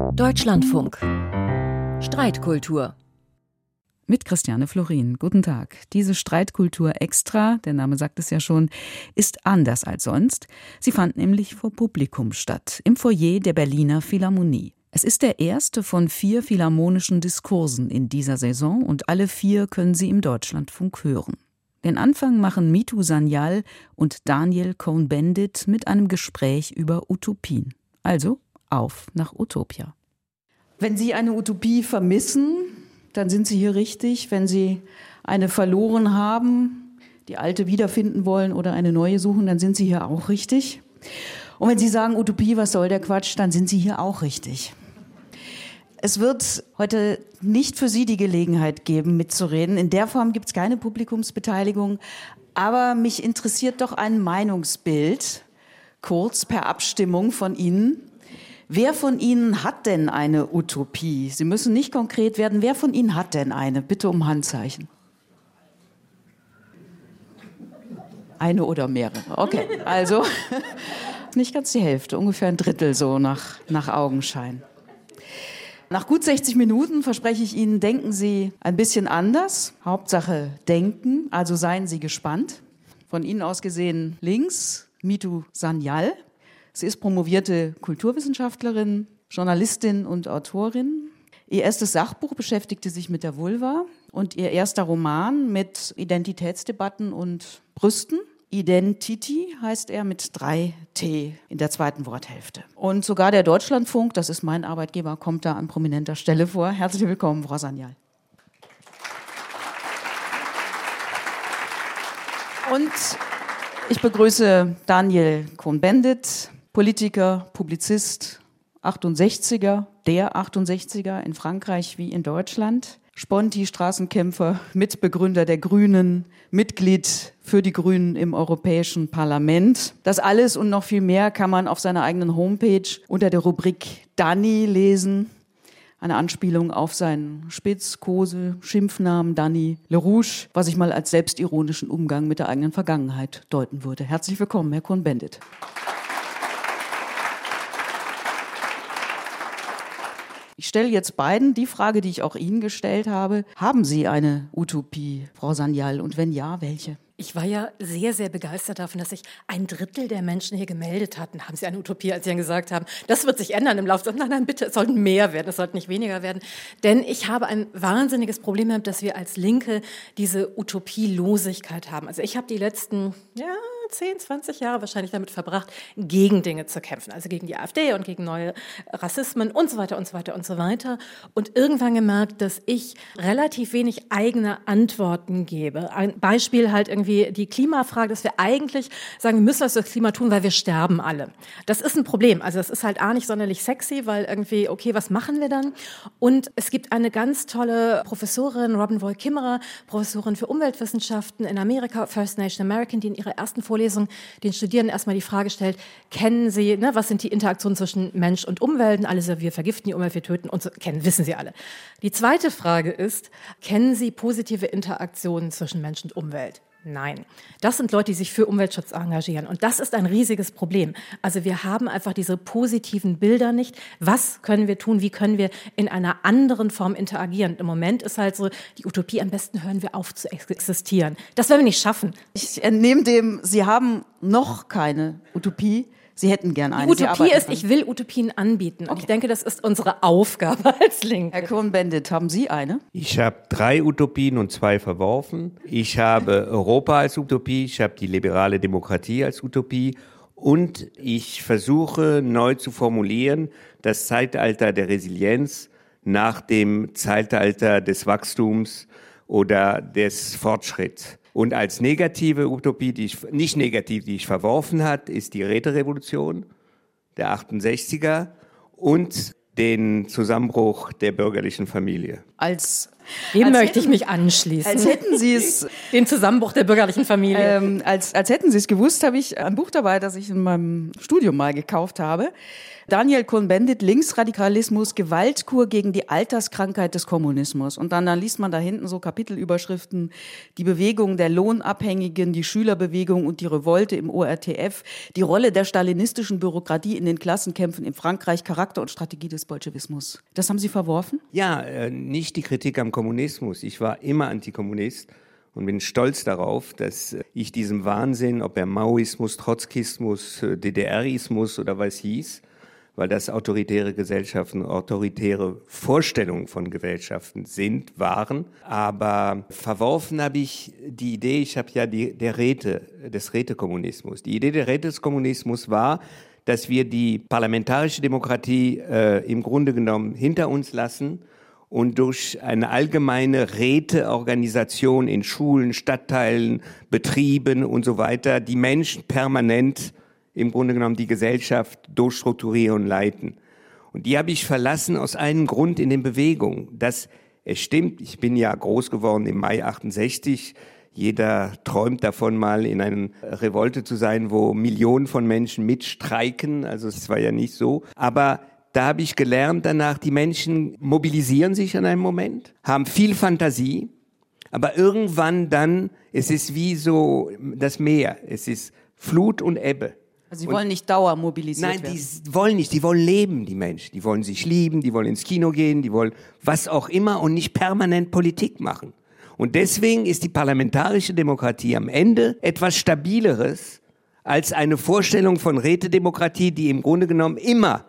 Deutschlandfunk. Streitkultur. Mit Christiane Florin. Guten Tag. Diese Streitkultur extra, der Name sagt es ja schon, ist anders als sonst. Sie fand nämlich vor Publikum statt, im Foyer der Berliner Philharmonie. Es ist der erste von vier philharmonischen Diskursen in dieser Saison und alle vier können Sie im Deutschlandfunk hören. Den Anfang machen Mitu Sanyal und Daniel Cohn-Bendit mit einem Gespräch über Utopien. Also auf nach Utopia. Wenn Sie eine Utopie vermissen, dann sind Sie hier richtig. Wenn Sie eine verloren haben, die alte wiederfinden wollen oder eine neue suchen, dann sind Sie hier auch richtig. Und wenn Sie sagen Utopie, was soll der Quatsch, dann sind Sie hier auch richtig. Es wird heute nicht für Sie die Gelegenheit geben, mitzureden. In der Form gibt es keine Publikumsbeteiligung. Aber mich interessiert doch ein Meinungsbild, kurz per Abstimmung von Ihnen. Wer von Ihnen hat denn eine Utopie? Sie müssen nicht konkret werden. Wer von Ihnen hat denn eine? Bitte um Handzeichen. Eine oder mehrere. Okay, also nicht ganz die Hälfte, ungefähr ein Drittel so nach, nach Augenschein. Nach gut 60 Minuten verspreche ich Ihnen, denken Sie ein bisschen anders. Hauptsache denken, also seien Sie gespannt. Von Ihnen aus gesehen links Mitu Sanyal. Sie ist promovierte Kulturwissenschaftlerin, Journalistin und Autorin. Ihr erstes Sachbuch beschäftigte sich mit der Vulva und ihr erster Roman mit Identitätsdebatten und Brüsten. Identity heißt er mit drei T in der zweiten Worthälfte. Und sogar der Deutschlandfunk, das ist mein Arbeitgeber, kommt da an prominenter Stelle vor. Herzlich willkommen, Frau Sanyal. Und ich begrüße Daniel Cohn-Bendit, Politiker, Publizist, 68er, der 68er in Frankreich wie in Deutschland. Sponti, Straßenkämpfer, Mitbegründer der Grünen, Mitglied für die Grünen im Europäischen Parlament. Das alles und noch viel mehr kann man auf seiner eigenen Homepage unter der Rubrik Danny lesen. Eine Anspielung auf seinen Spitz, Kose, Schimpfnamen Danny LeRouche, was ich mal als selbstironischen Umgang mit der eigenen Vergangenheit deuten würde. Herzlich willkommen, Herr Cohn-Bendit. Ich stelle jetzt beiden die Frage, die ich auch Ihnen gestellt habe. Haben Sie eine Utopie, Frau Sanyal? Und wenn ja, welche? Ich war ja sehr, sehr begeistert davon, dass sich ein Drittel der Menschen hier gemeldet hatten. Haben Sie eine Utopie, als Sie dann gesagt haben, das wird sich ändern im Laufe. Nein, nein, bitte, es sollten mehr werden, es sollten nicht weniger werden. Denn ich habe ein wahnsinniges Problem damit, dass wir als Linke diese Utopielosigkeit haben. Also ich habe die letzten, ja, 10, 20 Jahre wahrscheinlich damit verbracht, gegen Dinge zu kämpfen, also gegen die AfD und gegen neue Rassismen und so weiter und so weiter und so weiter. Und irgendwann gemerkt, dass ich relativ wenig eigene Antworten gebe. Ein Beispiel halt irgendwie die Klimafrage, dass wir eigentlich sagen, wir müssen was für das Klima tun, weil wir sterben alle. Das ist ein Problem. Also es ist halt A nicht sonderlich sexy, weil irgendwie, okay, was machen wir dann? Und es gibt eine ganz tolle Professorin, Robin Woy Kimmerer, Professorin für Umweltwissenschaften in Amerika, First Nation American, die in ihrer ersten Vorlesung Vorlesung den Studierenden erstmal die Frage stellt, kennen Sie, ne, was sind die Interaktionen zwischen Mensch und Umwelt? Alle so, wir vergiften die Umwelt, wir töten und so, kennen, wissen Sie alle. Die zweite Frage ist, kennen Sie positive Interaktionen zwischen Mensch und Umwelt? Nein. Das sind Leute, die sich für Umweltschutz engagieren. Und das ist ein riesiges Problem. Also wir haben einfach diese positiven Bilder nicht. Was können wir tun? Wie können wir in einer anderen Form interagieren? Im Moment ist halt so die Utopie, am besten hören wir auf zu existieren. Das werden wir nicht schaffen. Ich entnehme dem, Sie haben noch keine Utopie. Sie hätten gern eine. Die Utopie ist, ich will Utopien anbieten. Und okay. ich denke, das ist unsere Aufgabe als Linke. Herr Cohn-Bendit, haben Sie eine? Ich habe drei Utopien und zwei verworfen. Ich habe Europa als Utopie, ich habe die liberale Demokratie als Utopie und ich versuche neu zu formulieren, das Zeitalter der Resilienz nach dem Zeitalter des Wachstums oder des Fortschritts. Und als negative Utopie, die ich, nicht negativ, die ich verworfen hat, ist die Räterevolution der 68er und den Zusammenbruch der bürgerlichen Familie. Als dem als möchte hätten, ich mich anschließen. Als hätten Sie es den Zusammenbruch der bürgerlichen Familie. Ähm, als, als hätten Sie es gewusst, habe ich ein Buch dabei, das ich in meinem Studium mal gekauft habe. Daniel Cohn-Bendit, Linksradikalismus, Gewaltkur gegen die Alterskrankheit des Kommunismus. Und dann, dann liest man da hinten so Kapitelüberschriften, die Bewegung der Lohnabhängigen, die Schülerbewegung und die Revolte im ORTF, die Rolle der stalinistischen Bürokratie in den Klassenkämpfen in Frankreich, Charakter und Strategie des Bolschewismus. Das haben Sie verworfen? Ja, äh, nicht die Kritik am Kommunismus. Ich war immer Antikommunist und bin stolz darauf, dass ich diesem Wahnsinn, ob er Maoismus, Trotzkismus, DDRismus oder was hieß, weil das autoritäre Gesellschaften, autoritäre Vorstellungen von Gesellschaften sind, waren. Aber verworfen habe ich die Idee, ich habe ja die, der Räte, des Rätekommunismus. Die Idee der Rätekommunismus war, dass wir die parlamentarische Demokratie äh, im Grunde genommen hinter uns lassen und durch eine allgemeine Räteorganisation in Schulen, Stadtteilen, Betrieben und so weiter die Menschen permanent im Grunde genommen die Gesellschaft durchstrukturieren und leiten. Und die habe ich verlassen aus einem Grund in den Bewegungen. Dass es stimmt, ich bin ja groß geworden im Mai 68. Jeder träumt davon, mal in einer Revolte zu sein, wo Millionen von Menschen mitstreiken. Also es war ja nicht so. Aber da habe ich gelernt danach, die Menschen mobilisieren sich an einem Moment, haben viel Fantasie, aber irgendwann dann, es ist wie so das Meer, es ist Flut und Ebbe. Also Sie wollen nicht Dauer mobilisiert nein, werden? Nein, die wollen nicht. Die wollen leben, die Menschen. Die wollen sich lieben, die wollen ins Kino gehen, die wollen was auch immer und nicht permanent Politik machen. Und deswegen ist die parlamentarische Demokratie am Ende etwas Stabileres als eine Vorstellung von Rätedemokratie, die im Grunde genommen immer,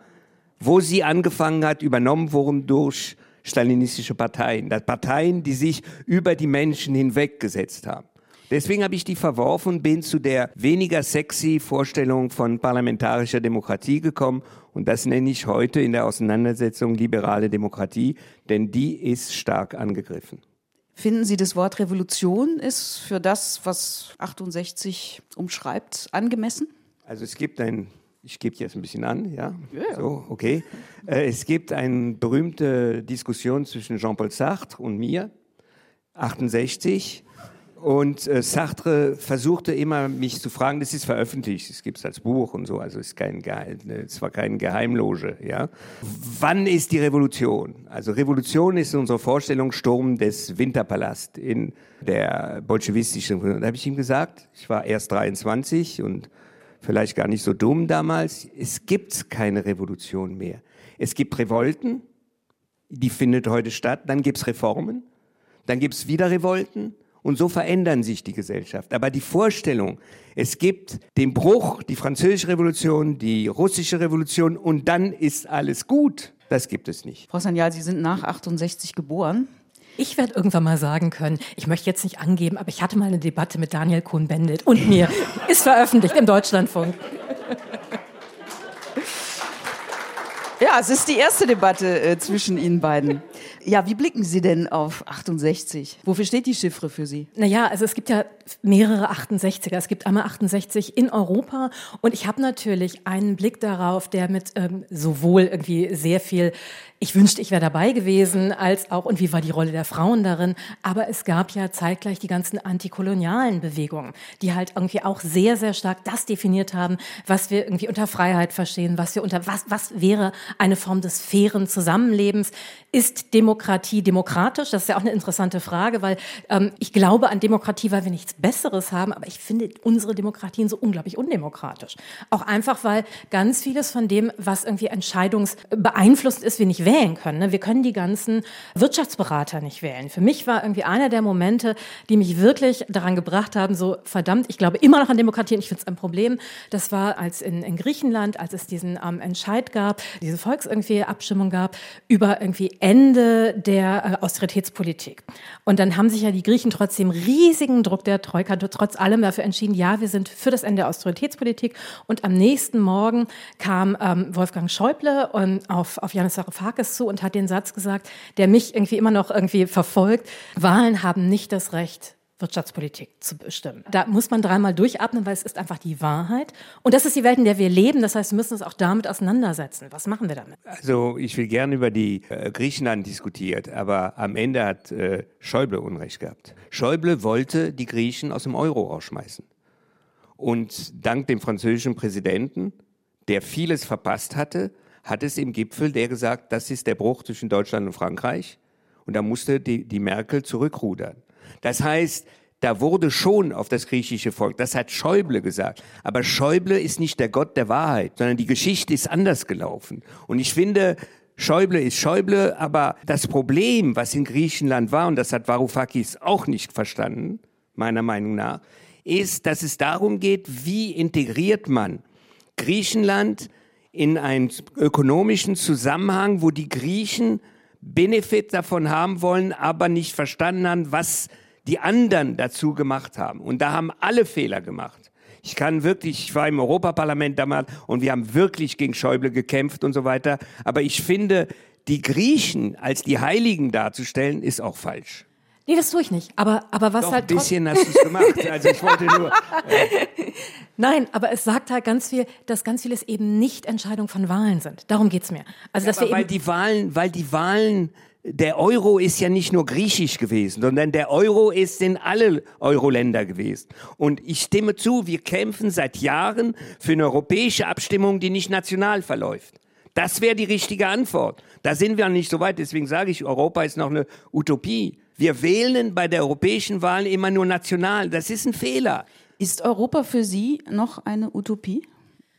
wo sie angefangen hat, übernommen wurden durch stalinistische Parteien. Parteien, die sich über die Menschen hinweggesetzt haben. Deswegen habe ich die verworfen und bin zu der weniger sexy Vorstellung von parlamentarischer Demokratie gekommen. Und das nenne ich heute in der Auseinandersetzung liberale Demokratie, denn die ist stark angegriffen. Finden Sie, das Wort Revolution ist für das, was 68 umschreibt, angemessen? Also es gibt ein ich gebe jetzt ein bisschen an, ja. Yeah. So, okay. Äh, es gibt eine berühmte Diskussion zwischen Jean-Paul Sartre und mir, 68, und äh, Sartre versuchte immer, mich zu fragen, das ist veröffentlicht, es gibt es als Buch und so, also es ist kein Geheim, es war kein Geheimloge, ja. Wann ist die Revolution? Also Revolution ist unsere Vorstellung Sturm des Winterpalast in der bolschewistischen. Da habe ich ihm gesagt, ich war erst 23 und vielleicht gar nicht so dumm damals, es gibt keine Revolution mehr. Es gibt Revolten, die findet heute statt, dann gibt es Reformen, dann gibt es wieder Revolten und so verändern sich die Gesellschaft. Aber die Vorstellung, es gibt den Bruch, die französische Revolution, die russische Revolution und dann ist alles gut, das gibt es nicht. Frau Sanyal, Sie sind nach 68 geboren. Ich werde irgendwann mal sagen können, ich möchte jetzt nicht angeben, aber ich hatte mal eine Debatte mit Daniel Cohn-Bendit und mir. Ist veröffentlicht im Deutschlandfunk. Ja, es ist die erste Debatte äh, zwischen Ihnen beiden. Ja, wie blicken Sie denn auf 68? Wofür steht die Chiffre für Sie? Naja, also es gibt ja mehrere 68er. Es gibt einmal 68 in Europa und ich habe natürlich einen Blick darauf, der mit ähm, sowohl irgendwie sehr viel ich wünschte, ich wäre dabei gewesen, als auch, und wie war die Rolle der Frauen darin. Aber es gab ja zeitgleich die ganzen antikolonialen Bewegungen, die halt irgendwie auch sehr, sehr stark das definiert haben, was wir irgendwie unter Freiheit verstehen, was wir unter, was, was wäre eine Form des fairen Zusammenlebens. Ist Demokratie demokratisch? Das ist ja auch eine interessante Frage, weil ähm, ich glaube an Demokratie, weil wir nichts Besseres haben, aber ich finde unsere Demokratien so unglaublich undemokratisch. Auch einfach, weil ganz vieles von dem, was irgendwie entscheidungsbeeinflusst ist, wir nicht wählen können. Ne? Wir können die ganzen Wirtschaftsberater nicht wählen. Für mich war irgendwie einer der Momente, die mich wirklich daran gebracht haben, so verdammt, ich glaube immer noch an Demokratie und ich finde es ein Problem. Das war als in, in Griechenland, als es diesen ähm, Entscheid gab, diese Volks irgendwie Abstimmung gab über irgendwie Ende der äh, Austeritätspolitik. Und dann haben sich ja die Griechen trotzdem riesigen Druck der Troika trotz allem dafür entschieden, ja, wir sind für das Ende der Austeritätspolitik. Und am nächsten Morgen kam ähm, Wolfgang Schäuble ähm, auf, auf Janis Varoufakis zu und hat den Satz gesagt, der mich irgendwie immer noch irgendwie verfolgt. Wahlen haben nicht das Recht, Wirtschaftspolitik zu bestimmen. Da muss man dreimal durchatmen, weil es ist einfach die Wahrheit. Und das ist die Welt, in der wir leben. Das heißt, wir müssen uns auch damit auseinandersetzen. Was machen wir damit? Also ich will gerne über die äh, Griechenland diskutiert, aber am Ende hat äh, Schäuble Unrecht gehabt. Schäuble wollte die Griechen aus dem Euro rausschmeißen. Und dank dem französischen Präsidenten, der vieles verpasst hatte, hat es im Gipfel der gesagt, das ist der Bruch zwischen Deutschland und Frankreich. Und da musste die, die Merkel zurückrudern. Das heißt, da wurde schon auf das griechische Volk, das hat Schäuble gesagt. Aber Schäuble ist nicht der Gott der Wahrheit, sondern die Geschichte ist anders gelaufen. Und ich finde, Schäuble ist Schäuble, aber das Problem, was in Griechenland war, und das hat Varoufakis auch nicht verstanden, meiner Meinung nach, ist, dass es darum geht, wie integriert man Griechenland in einen ökonomischen Zusammenhang, wo die Griechen Benefit davon haben wollen, aber nicht verstanden haben, was die anderen dazu gemacht haben. Und da haben alle Fehler gemacht. Ich kann wirklich, ich war im Europaparlament damals und wir haben wirklich gegen Schäuble gekämpft und so weiter. Aber ich finde, die Griechen als die Heiligen darzustellen, ist auch falsch. Nee, das tue ich nicht. Aber, aber was Doch, halt. Ein bisschen hast du es gemacht. Also ich wollte nur. Äh. Nein, aber es sagt halt ganz viel, dass ganz vieles eben nicht Entscheidung von Wahlen sind. Darum geht's mir. Also, dass aber wir weil eben die Wahlen, weil die Wahlen, der Euro ist ja nicht nur griechisch gewesen, sondern der Euro ist in alle Euro-Länder gewesen. Und ich stimme zu, wir kämpfen seit Jahren für eine europäische Abstimmung, die nicht national verläuft. Das wäre die richtige Antwort. Da sind wir noch nicht so weit. Deswegen sage ich, Europa ist noch eine Utopie. Wir wählen bei der europäischen Wahl immer nur national. Das ist ein Fehler. Ist Europa für Sie noch eine Utopie?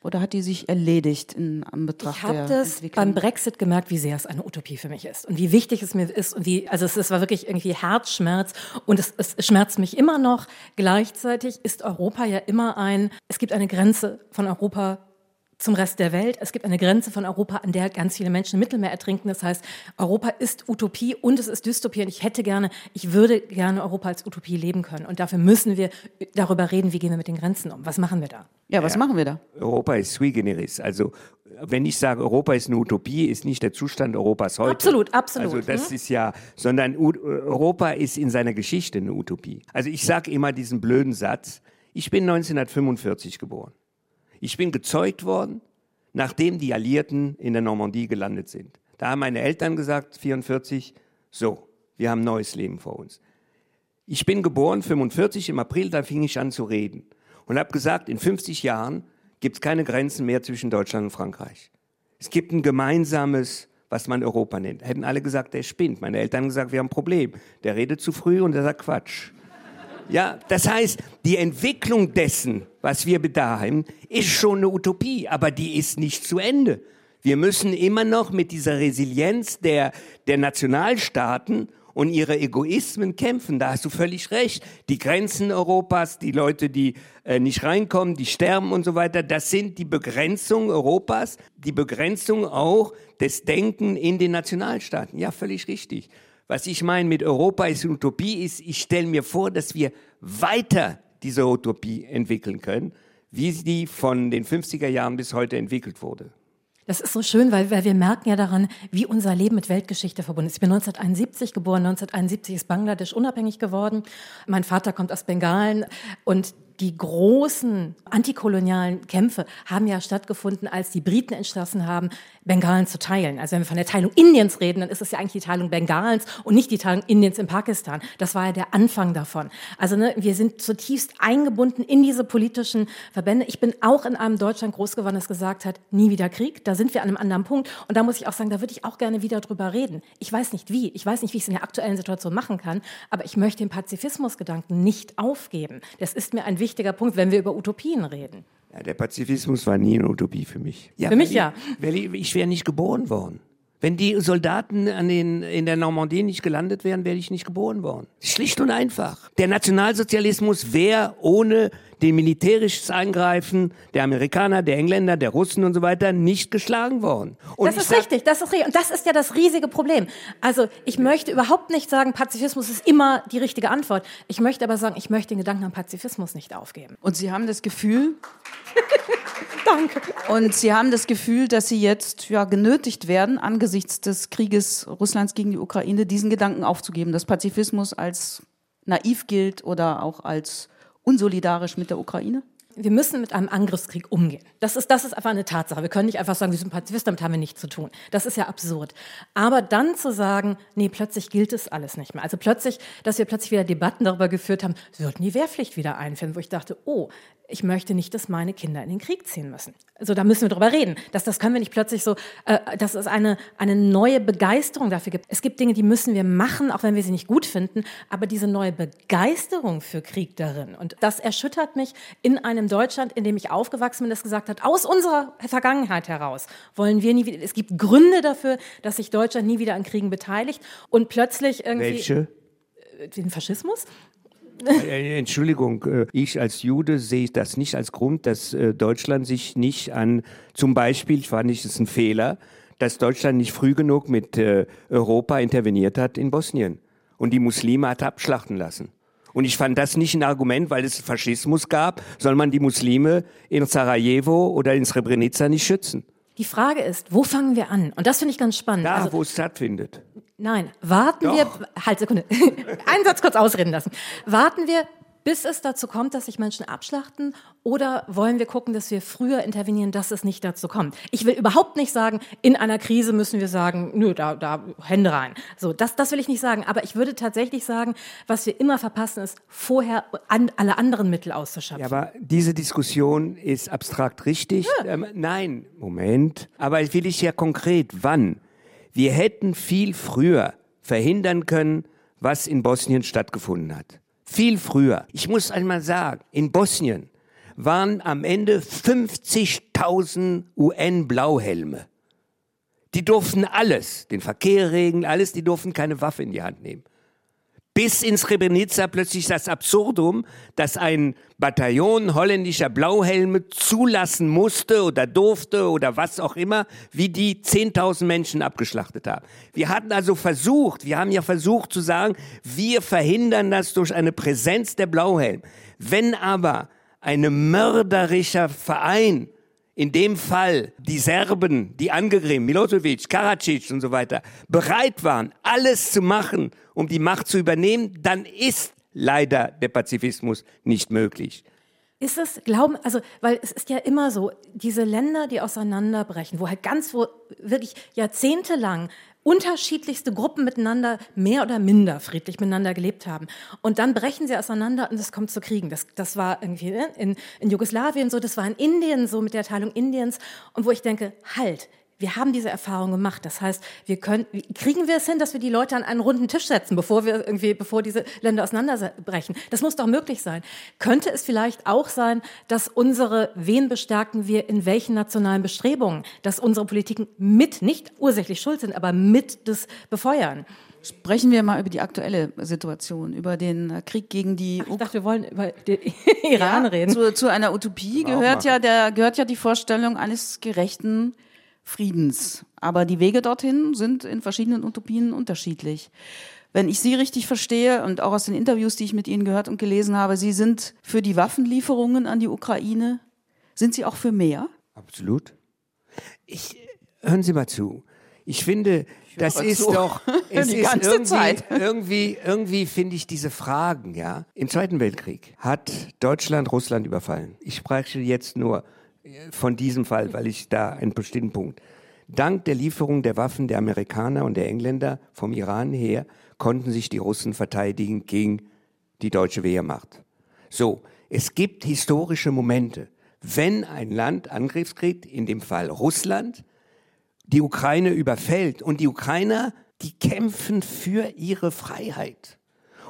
Oder hat die sich erledigt in Anbetracht Ich habe der das Entwicklung? beim Brexit gemerkt, wie sehr es eine Utopie für mich ist und wie wichtig es mir ist und wie, also es, es war wirklich irgendwie Herzschmerz und es, es schmerzt mich immer noch. Gleichzeitig ist Europa ja immer ein, es gibt eine Grenze von Europa zum Rest der Welt. Es gibt eine Grenze von Europa, an der ganz viele Menschen im Mittelmeer ertrinken. Das heißt, Europa ist Utopie und es ist Dystopie. Und ich hätte gerne, ich würde gerne Europa als Utopie leben können. Und dafür müssen wir darüber reden, wie gehen wir mit den Grenzen um. Was machen wir da? ja, was machen wir da? Europa ist sui generis. Also wenn ich sage, Europa ist eine Utopie, ist nicht der Zustand Europas heute. Absolut, absolut, Also das ne? ist ja, sondern U Europa ist in seiner Geschichte eine Utopie. Also ich sage immer diesen blöden Satz, ich bin 1945 geboren. Ich bin gezeugt worden, nachdem die Alliierten in der Normandie gelandet sind. Da haben meine Eltern gesagt, 44, so, wir haben ein neues Leben vor uns. Ich bin geboren 45 im April, da fing ich an zu reden und habe gesagt, in 50 Jahren gibt es keine Grenzen mehr zwischen Deutschland und Frankreich. Es gibt ein gemeinsames, was man Europa nennt. Hätten alle gesagt, der spinnt. Meine Eltern haben gesagt, wir haben ein Problem. Der redet zu früh und der sagt Quatsch. Ja, das heißt, die Entwicklung dessen, was wir bedachen, ist schon eine Utopie, aber die ist nicht zu Ende. Wir müssen immer noch mit dieser Resilienz der, der Nationalstaaten und ihre Egoismen kämpfen. Da hast du völlig recht. Die Grenzen Europas, die Leute, die äh, nicht reinkommen, die sterben und so weiter, das sind die Begrenzung Europas, die Begrenzung auch des Denken in den Nationalstaaten. Ja, völlig richtig. Was ich meine mit Europa ist Utopie, ist, ich stelle mir vor, dass wir weiter diese Utopie entwickeln können, wie sie von den 50er Jahren bis heute entwickelt wurde. Das ist so schön, weil, weil wir merken ja daran, wie unser Leben mit Weltgeschichte verbunden ist. Ich bin 1971 geboren, 1971 ist Bangladesch unabhängig geworden. Mein Vater kommt aus Bengalen und die großen antikolonialen Kämpfe haben ja stattgefunden, als die Briten entschlossen haben, Bengalen zu teilen. Also wenn wir von der Teilung Indiens reden, dann ist es ja eigentlich die Teilung Bengalens und nicht die Teilung Indiens in Pakistan. Das war ja der Anfang davon. Also ne, wir sind zutiefst eingebunden in diese politischen Verbände. Ich bin auch in einem Deutschland groß geworden, das gesagt hat, nie wieder Krieg. Da sind wir an einem anderen Punkt. Und da muss ich auch sagen, da würde ich auch gerne wieder drüber reden. Ich weiß nicht wie. Ich weiß nicht, wie ich es in der aktuellen Situation machen kann. Aber ich möchte den Pazifismusgedanken nicht aufgeben. Das ist mir ein wichtiger Punkt, wenn wir über Utopien reden. Ja, der Pazifismus war nie eine Utopie für mich. Ja, Für mich ja. Ich, weil ich, ich wäre nicht geboren worden. Wenn die Soldaten an den, in der Normandie nicht gelandet wären, wäre ich nicht geboren worden. Schlicht und einfach. Der Nationalsozialismus wäre ohne den militärisches Eingreifen der Amerikaner, der Engländer, der Russen und so weiter nicht geschlagen worden. Und das ist sag- richtig, das ist richtig. Und das ist ja das riesige Problem. Also ich möchte überhaupt nicht sagen, Pazifismus ist immer die richtige Antwort. Ich möchte aber sagen, ich möchte den Gedanken an Pazifismus nicht aufgeben. Und Sie haben das Gefühl, Danke. und Sie haben das Gefühl, dass Sie jetzt ja genötigt werden, angesichts des Krieges Russlands gegen die Ukraine, diesen Gedanken aufzugeben, dass Pazifismus als naiv gilt oder auch als unsolidarisch mit der Ukraine? Wir müssen mit einem Angriffskrieg umgehen. Das ist, das ist einfach eine Tatsache. Wir können nicht einfach sagen, wir sind Pazifisten, damit haben wir nichts zu tun. Das ist ja absurd. Aber dann zu sagen, nee, plötzlich gilt es alles nicht mehr. Also plötzlich, dass wir plötzlich wieder Debatten darüber geführt haben, sollten die Wehrpflicht wieder einführen, wo ich dachte, oh, ich möchte nicht, dass meine Kinder in den Krieg ziehen müssen. Also da müssen wir drüber reden. Das, das können wir nicht plötzlich so, äh, dass es eine, eine neue Begeisterung dafür gibt. Es gibt Dinge, die müssen wir machen, auch wenn wir sie nicht gut finden, aber diese neue Begeisterung für Krieg darin. Und das erschüttert mich in einem Deutschland, in dem ich aufgewachsen bin, das gesagt hat, aus unserer Vergangenheit heraus wollen wir nie wieder, es gibt Gründe dafür, dass sich Deutschland nie wieder an Kriegen beteiligt und plötzlich irgendwie. Welche? Den Faschismus? Äh, Entschuldigung, äh, ich als Jude sehe das nicht als Grund, dass äh, Deutschland sich nicht an, zum Beispiel, ich nicht, das ist ein Fehler, dass Deutschland nicht früh genug mit Europa interveniert hat in Bosnien und die Muslime hat abschlachten lassen. Und ich fand das nicht ein Argument, weil es Faschismus gab, soll man die Muslime in Sarajevo oder in Srebrenica nicht schützen. Die Frage ist, wo fangen wir an? Und das finde ich ganz spannend. Da, also, wo es stattfindet. Nein, warten Doch. wir, halt Sekunde, einen Satz kurz ausreden lassen. Warten wir, bis es dazu kommt, dass sich Menschen abschlachten? Oder wollen wir gucken, dass wir früher intervenieren, dass es nicht dazu kommt? Ich will überhaupt nicht sagen, in einer Krise müssen wir sagen, nö, da, da Hände rein. So, das, das will ich nicht sagen. Aber ich würde tatsächlich sagen, was wir immer verpassen, ist, vorher an, alle anderen Mittel auszuschöpfen. Ja, aber diese Diskussion ist abstrakt richtig. Ja. Ähm, nein, Moment. Aber will ich ja konkret, wann? Wir hätten viel früher verhindern können, was in Bosnien stattgefunden hat. Viel früher. Ich muss einmal sagen, in Bosnien waren am Ende 50.000 UN-Blauhelme. Die durften alles, den Verkehr regeln, alles, die durften keine Waffe in die Hand nehmen bis in Srebrenica plötzlich das Absurdum, dass ein Bataillon holländischer Blauhelme zulassen musste oder durfte oder was auch immer, wie die 10.000 Menschen abgeschlachtet haben. Wir hatten also versucht, wir haben ja versucht zu sagen, wir verhindern das durch eine Präsenz der Blauhelme. Wenn aber ein mörderischer Verein in dem Fall die Serben, die angegriffen, Milosevic, Karadzic und so weiter, bereit waren, alles zu machen, um die Macht zu übernehmen, dann ist leider der Pazifismus nicht möglich. Ist es, glauben, also, weil es ist ja immer so, diese Länder, die auseinanderbrechen, wo halt ganz, wo wirklich jahrzehntelang unterschiedlichste Gruppen miteinander mehr oder minder friedlich miteinander gelebt haben. Und dann brechen sie auseinander und es kommt zu Kriegen. Das, das war irgendwie ne, in, in Jugoslawien so, das war in Indien so mit der Teilung Indiens. Und wo ich denke, halt, wir haben diese Erfahrung gemacht. Das heißt, wir können, kriegen wir es hin, dass wir die Leute an einen runden Tisch setzen, bevor wir irgendwie, bevor diese Länder auseinanderbrechen? Das muss doch möglich sein. Könnte es vielleicht auch sein, dass unsere, wen bestärken wir in welchen nationalen Bestrebungen, dass unsere Politiken mit, nicht ursächlich schuld sind, aber mit das befeuern? Sprechen wir mal über die aktuelle Situation, über den Krieg gegen die. Ach, ich dachte, wir wollen über den Iran ja, reden. Zu, zu einer Utopie gehört ja, der, gehört ja die Vorstellung eines gerechten Friedens. Aber die Wege dorthin sind in verschiedenen Utopien unterschiedlich. Wenn ich Sie richtig verstehe und auch aus den Interviews, die ich mit Ihnen gehört und gelesen habe, Sie sind für die Waffenlieferungen an die Ukraine. Sind Sie auch für mehr? Absolut. Ich, hören Sie mal zu. Ich finde, ich das ist zu. doch, es die ist irgendwie, Zeit. irgendwie, irgendwie finde ich diese Fragen, ja. Im Zweiten Weltkrieg hat Deutschland Russland überfallen. Ich spreche jetzt nur von diesem Fall, weil ich da einen bestimmten Punkt. Dank der Lieferung der Waffen der Amerikaner und der Engländer vom Iran her konnten sich die Russen verteidigen gegen die deutsche Wehrmacht. So, es gibt historische Momente. Wenn ein Land Angriffskrieg, in dem Fall Russland, die Ukraine überfällt und die Ukrainer, die kämpfen für ihre Freiheit.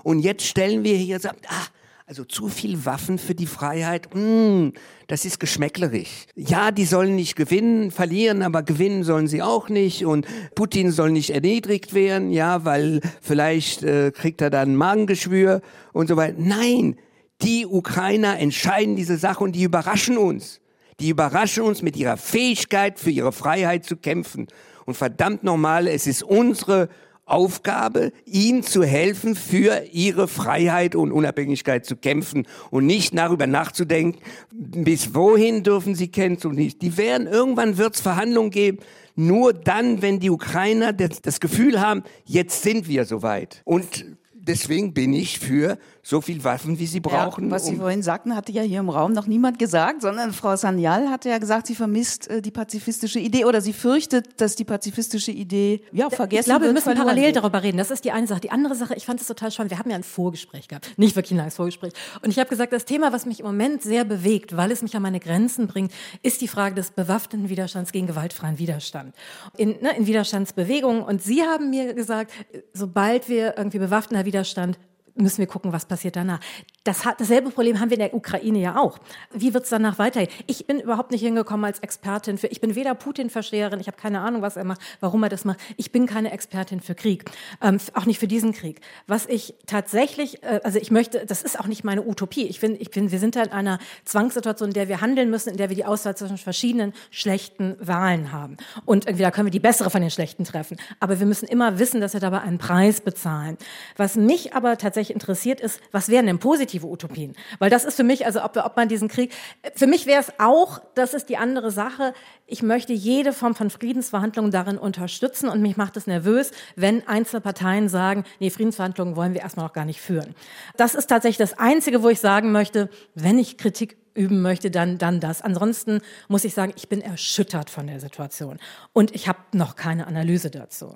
Und jetzt stellen wir hier, sagt, ah, also zu viel Waffen für die Freiheit, mm, das ist geschmäcklerig. Ja, die sollen nicht gewinnen, verlieren, aber gewinnen sollen sie auch nicht. Und Putin soll nicht erniedrigt werden, ja, weil vielleicht äh, kriegt er dann Magengeschwür und so weiter. Nein, die Ukrainer entscheiden diese Sache und die überraschen uns. Die überraschen uns mit ihrer Fähigkeit, für ihre Freiheit zu kämpfen. Und verdammt nochmal, es ist unsere Aufgabe, ihnen zu helfen, für ihre Freiheit und Unabhängigkeit zu kämpfen und nicht darüber nachzudenken, bis wohin dürfen sie kämpfen und nicht. Die werden, irgendwann wird es Verhandlungen geben, nur dann, wenn die Ukrainer das, das Gefühl haben, jetzt sind wir soweit. Und deswegen bin ich für so viel Waffen, wie sie brauchen. Ja, was Sie um vorhin sagten, hatte ja hier im Raum noch niemand gesagt, sondern Frau Sanyal hatte ja gesagt, sie vermisst äh, die pazifistische Idee oder sie fürchtet, dass die pazifistische Idee ja vergessen ich glaube, wir wird, müssen parallel wird. darüber reden. Das ist die eine Sache. Die andere Sache, ich fand es total spannend. Wir haben ja ein Vorgespräch gehabt. Nicht wirklich ein langes Vorgespräch. Und ich habe gesagt, das Thema, was mich im Moment sehr bewegt, weil es mich an meine Grenzen bringt, ist die Frage des bewaffneten Widerstands gegen gewaltfreien Widerstand. In, ne, in Widerstandsbewegungen. Und Sie haben mir gesagt, sobald wir irgendwie bewaffneter Widerstand müssen wir gucken, was passiert danach. Das hat, dasselbe Problem haben wir in der Ukraine ja auch. Wie wird es danach weitergehen? Ich bin überhaupt nicht hingekommen als Expertin für, ich bin weder Putin-Versteherin, ich habe keine Ahnung, was er macht, warum er das macht. Ich bin keine Expertin für Krieg, ähm, auch nicht für diesen Krieg. Was ich tatsächlich, äh, also ich möchte, das ist auch nicht meine Utopie. Ich finde, ich finde, wir sind da in einer Zwangssituation, in der wir handeln müssen, in der wir die Auswahl zwischen verschiedenen schlechten Wahlen haben. Und irgendwie da können wir die bessere von den schlechten treffen. Aber wir müssen immer wissen, dass wir dabei einen Preis bezahlen. Was mich aber tatsächlich interessiert ist, was wären denn positive Utopien? Weil das ist für mich, also ob, ob man diesen Krieg, für mich wäre es auch, das ist die andere Sache, ich möchte jede Form von Friedensverhandlungen darin unterstützen und mich macht es nervös, wenn einzelne Parteien sagen, nee, Friedensverhandlungen wollen wir erstmal noch gar nicht führen. Das ist tatsächlich das Einzige, wo ich sagen möchte, wenn ich Kritik üben möchte, dann, dann das. Ansonsten muss ich sagen, ich bin erschüttert von der Situation und ich habe noch keine Analyse dazu.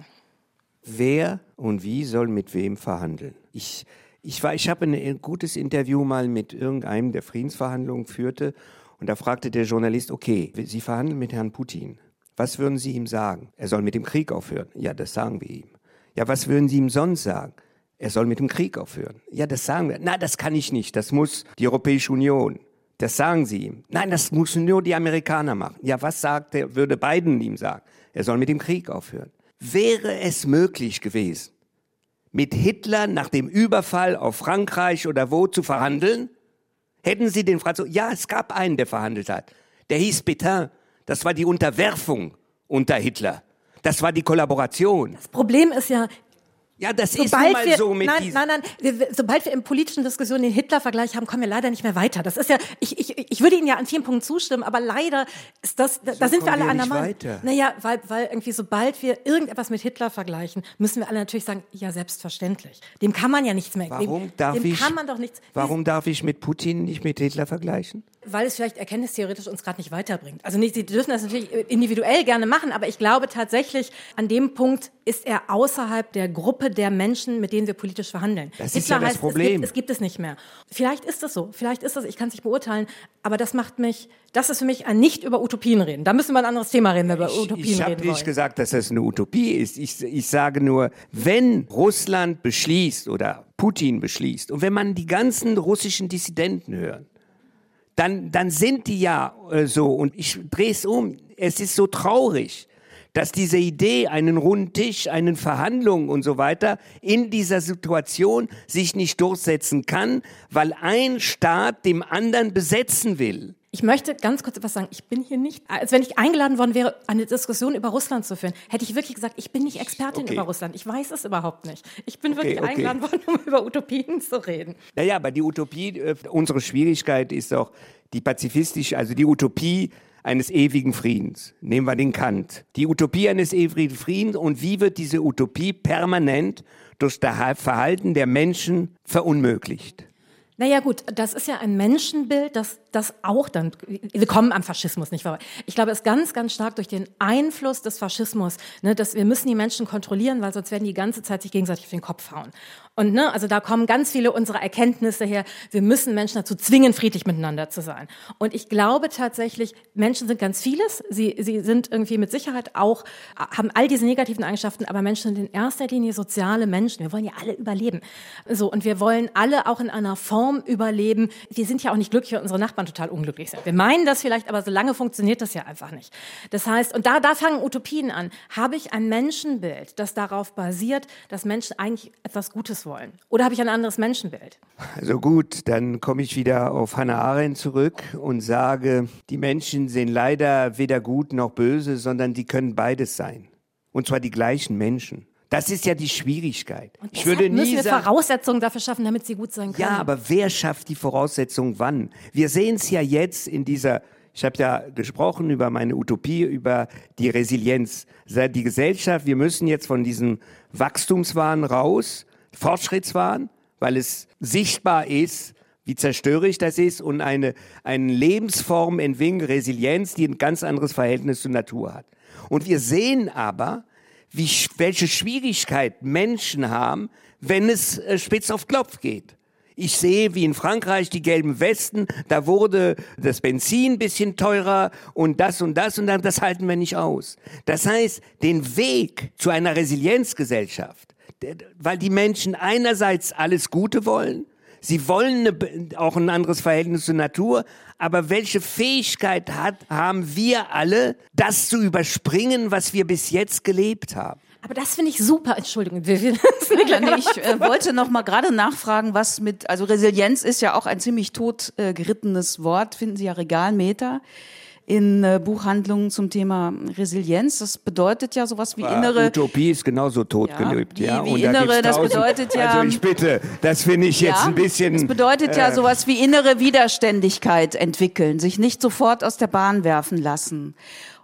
Wer und wie soll mit wem verhandeln. Ich, ich, ich habe ein gutes Interview mal mit irgendeinem, der Friedensverhandlungen führte. Und da fragte der Journalist, okay, Sie verhandeln mit Herrn Putin. Was würden Sie ihm sagen? Er soll mit dem Krieg aufhören. Ja, das sagen wir ihm. Ja, was würden Sie ihm sonst sagen? Er soll mit dem Krieg aufhören. Ja, das sagen wir. Na, das kann ich nicht. Das muss die Europäische Union. Das sagen Sie ihm. Nein, das müssen nur die Amerikaner machen. Ja, was sagt er, würde Biden ihm sagen? Er soll mit dem Krieg aufhören. Wäre es möglich gewesen, mit Hitler nach dem Überfall auf Frankreich oder wo zu verhandeln? Hätten Sie den Franzosen, ja, es gab einen, der verhandelt hat. Der hieß Pétain. Das war die Unterwerfung unter Hitler. Das war die Kollaboration. Das Problem ist ja, Ja, das ist Sobald mal wir, so mit nein, nein, nein, wir, sobald wir in politischen Diskussionen den Hitler-Vergleich haben, kommen wir leider nicht mehr weiter. Das ist ja, ich, ich, ich würde Ihnen ja an vielen Punkten zustimmen, aber leider ist das, da, da sind wir alle wir einer Meinung. Naja, weil, weil irgendwie sobald wir irgendetwas mit Hitler vergleichen, müssen wir alle natürlich sagen, ja, selbstverständlich. Dem kann man ja nichts mehr. Warum dem, darf dem ich, kann man doch nichts. warum darf ich mit Putin nicht mit Hitler vergleichen? Weil es vielleicht erkenntnistheoretisch uns gerade nicht weiterbringt. Also nicht, Sie dürfen das natürlich individuell gerne machen, aber ich glaube tatsächlich, an dem Punkt ist er außerhalb der Gruppe der Menschen, mit denen wir politisch verhandeln. Das ist ja das heißt, Problem. Es gibt, es gibt es nicht mehr. Vielleicht ist es so, vielleicht ist es, ich kann es nicht beurteilen, aber das macht mich, das ist für mich ein nicht über Utopien reden. Da müssen wir ein anderes Thema reden, wenn wir über Utopien ich habe reden nicht wollen. gesagt, dass das eine Utopie ist. Ich, ich sage nur, wenn Russland beschließt oder Putin beschließt und wenn man die ganzen russischen Dissidenten hört, dann, dann sind die ja äh, so. Und ich drehe es um. Es ist so traurig, dass diese Idee, einen runden Tisch, einen Verhandlungen und so weiter, in dieser Situation sich nicht durchsetzen kann, weil ein Staat dem anderen besetzen will. Ich möchte ganz kurz etwas sagen. Ich bin hier nicht, als wenn ich eingeladen worden wäre, eine Diskussion über Russland zu führen, hätte ich wirklich gesagt, ich bin nicht Expertin Okay. über Russland. Ich weiß es überhaupt nicht. Ich bin Okay, wirklich okay. eingeladen worden, um über Utopien zu reden. Naja, aber die Utopie, äh, unsere Schwierigkeit ist auch die pazifistische, also die Utopie eines ewigen Friedens. Nehmen wir den Kant. Die Utopie eines ewigen Friedens und wie wird diese Utopie permanent durch das Verhalten der Menschen verunmöglicht? Naja gut, das ist ja ein Menschenbild, das, das auch dann, wir kommen am Faschismus nicht vorbei. Ich glaube, es ist ganz, ganz stark durch den Einfluss des Faschismus, ne, dass wir müssen die Menschen kontrollieren, weil sonst werden die ganze Zeit sich gegenseitig auf den Kopf hauen. Und ne, also da kommen ganz viele unserer Erkenntnisse her, wir müssen Menschen dazu zwingen, friedlich miteinander zu sein. Und ich glaube tatsächlich, Menschen sind ganz vieles, sie, sie sind irgendwie mit Sicherheit auch, haben all diese negativen Eigenschaften, aber Menschen sind in erster Linie soziale Menschen. Wir wollen ja alle überleben. So, und wir wollen alle auch in einer Form überleben. Wir sind ja auch nicht glücklich, unsere Nachbarn total unglücklich sind. Wir meinen das vielleicht, aber so lange funktioniert das ja einfach nicht. Das heißt, und da, da fangen Utopien an. Habe ich ein Menschenbild, das darauf basiert, dass Menschen eigentlich etwas Gutes wollen? Oder habe ich ein anderes Menschenbild? Also gut, dann komme ich wieder auf Hannah Arendt zurück und sage, die Menschen sind leider weder gut noch böse, sondern die können beides sein. Und zwar die gleichen Menschen. Das ist ja die Schwierigkeit. ich Deshalb würde müssen nie wir sagen, Voraussetzungen dafür schaffen, damit sie gut sein können. Ja, aber wer schafft die Voraussetzung wann? Wir sehen es ja jetzt in dieser, ich habe ja gesprochen über meine Utopie, über die Resilienz. Die Gesellschaft, wir müssen jetzt von diesem Wachstumswahn raus, Fortschrittswahn, weil es sichtbar ist, wie zerstörerisch das ist und eine, eine Lebensform entwickeln, Resilienz, die ein ganz anderes Verhältnis zur Natur hat. Und wir sehen aber, wie, welche Schwierigkeit Menschen haben, wenn es äh, spitz auf Klopf geht. Ich sehe, wie in Frankreich die gelben Westen, da wurde das Benzin ein bisschen teurer und das und das und dann, das halten wir nicht aus. Das heißt, den Weg zu einer Resilienzgesellschaft, weil die Menschen einerseits alles Gute wollen, sie wollen eine, auch ein anderes Verhältnis zur Natur, aber welche Fähigkeit hat, haben wir alle, das zu überspringen, was wir bis jetzt gelebt haben? Aber das finde ich super. Entschuldigung, Vivian. Ja, nee, ich äh, wollte noch mal gerade nachfragen, was mit, also Resilienz ist ja auch ein ziemlich tot äh, gerittenes Wort, finden Sie ja Regalmeter in äh, Buchhandlungen zum Thema Resilienz. Das bedeutet ja sowas wie innere Utopie ist genauso totgelebt, ja. ja. Wie, wie da innere, das bedeutet ja. Also ich bitte, das finde ich jetzt ja, ein bisschen. Das bedeutet äh, ja sowas wie innere Widerständigkeit entwickeln, sich nicht sofort aus der Bahn werfen lassen.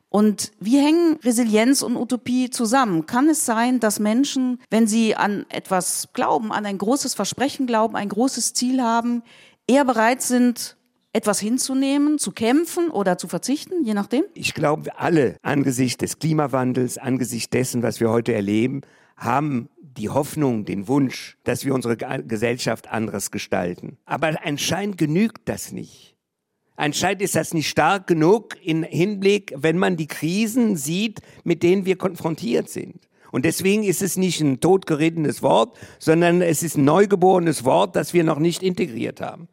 Und wie hängen Resilienz und Utopie zusammen? Kann es sein, dass Menschen, wenn sie an etwas glauben, an ein großes Versprechen glauben, ein großes Ziel haben, eher bereit sind, etwas hinzunehmen, zu kämpfen oder zu verzichten, je nachdem? Ich glaube, alle angesichts des Klimawandels, angesichts dessen, was wir heute erleben, haben die Hoffnung, den Wunsch, dass wir unsere Gesellschaft anderes gestalten. Aber anscheinend genügt das nicht. Anscheinend ist das nicht stark genug im Hinblick, wenn man die Krisen sieht, mit denen wir konfrontiert sind. Und deswegen ist es nicht ein totgeredenes Wort, sondern es ist ein neugeborenes Wort, das wir noch nicht integriert haben.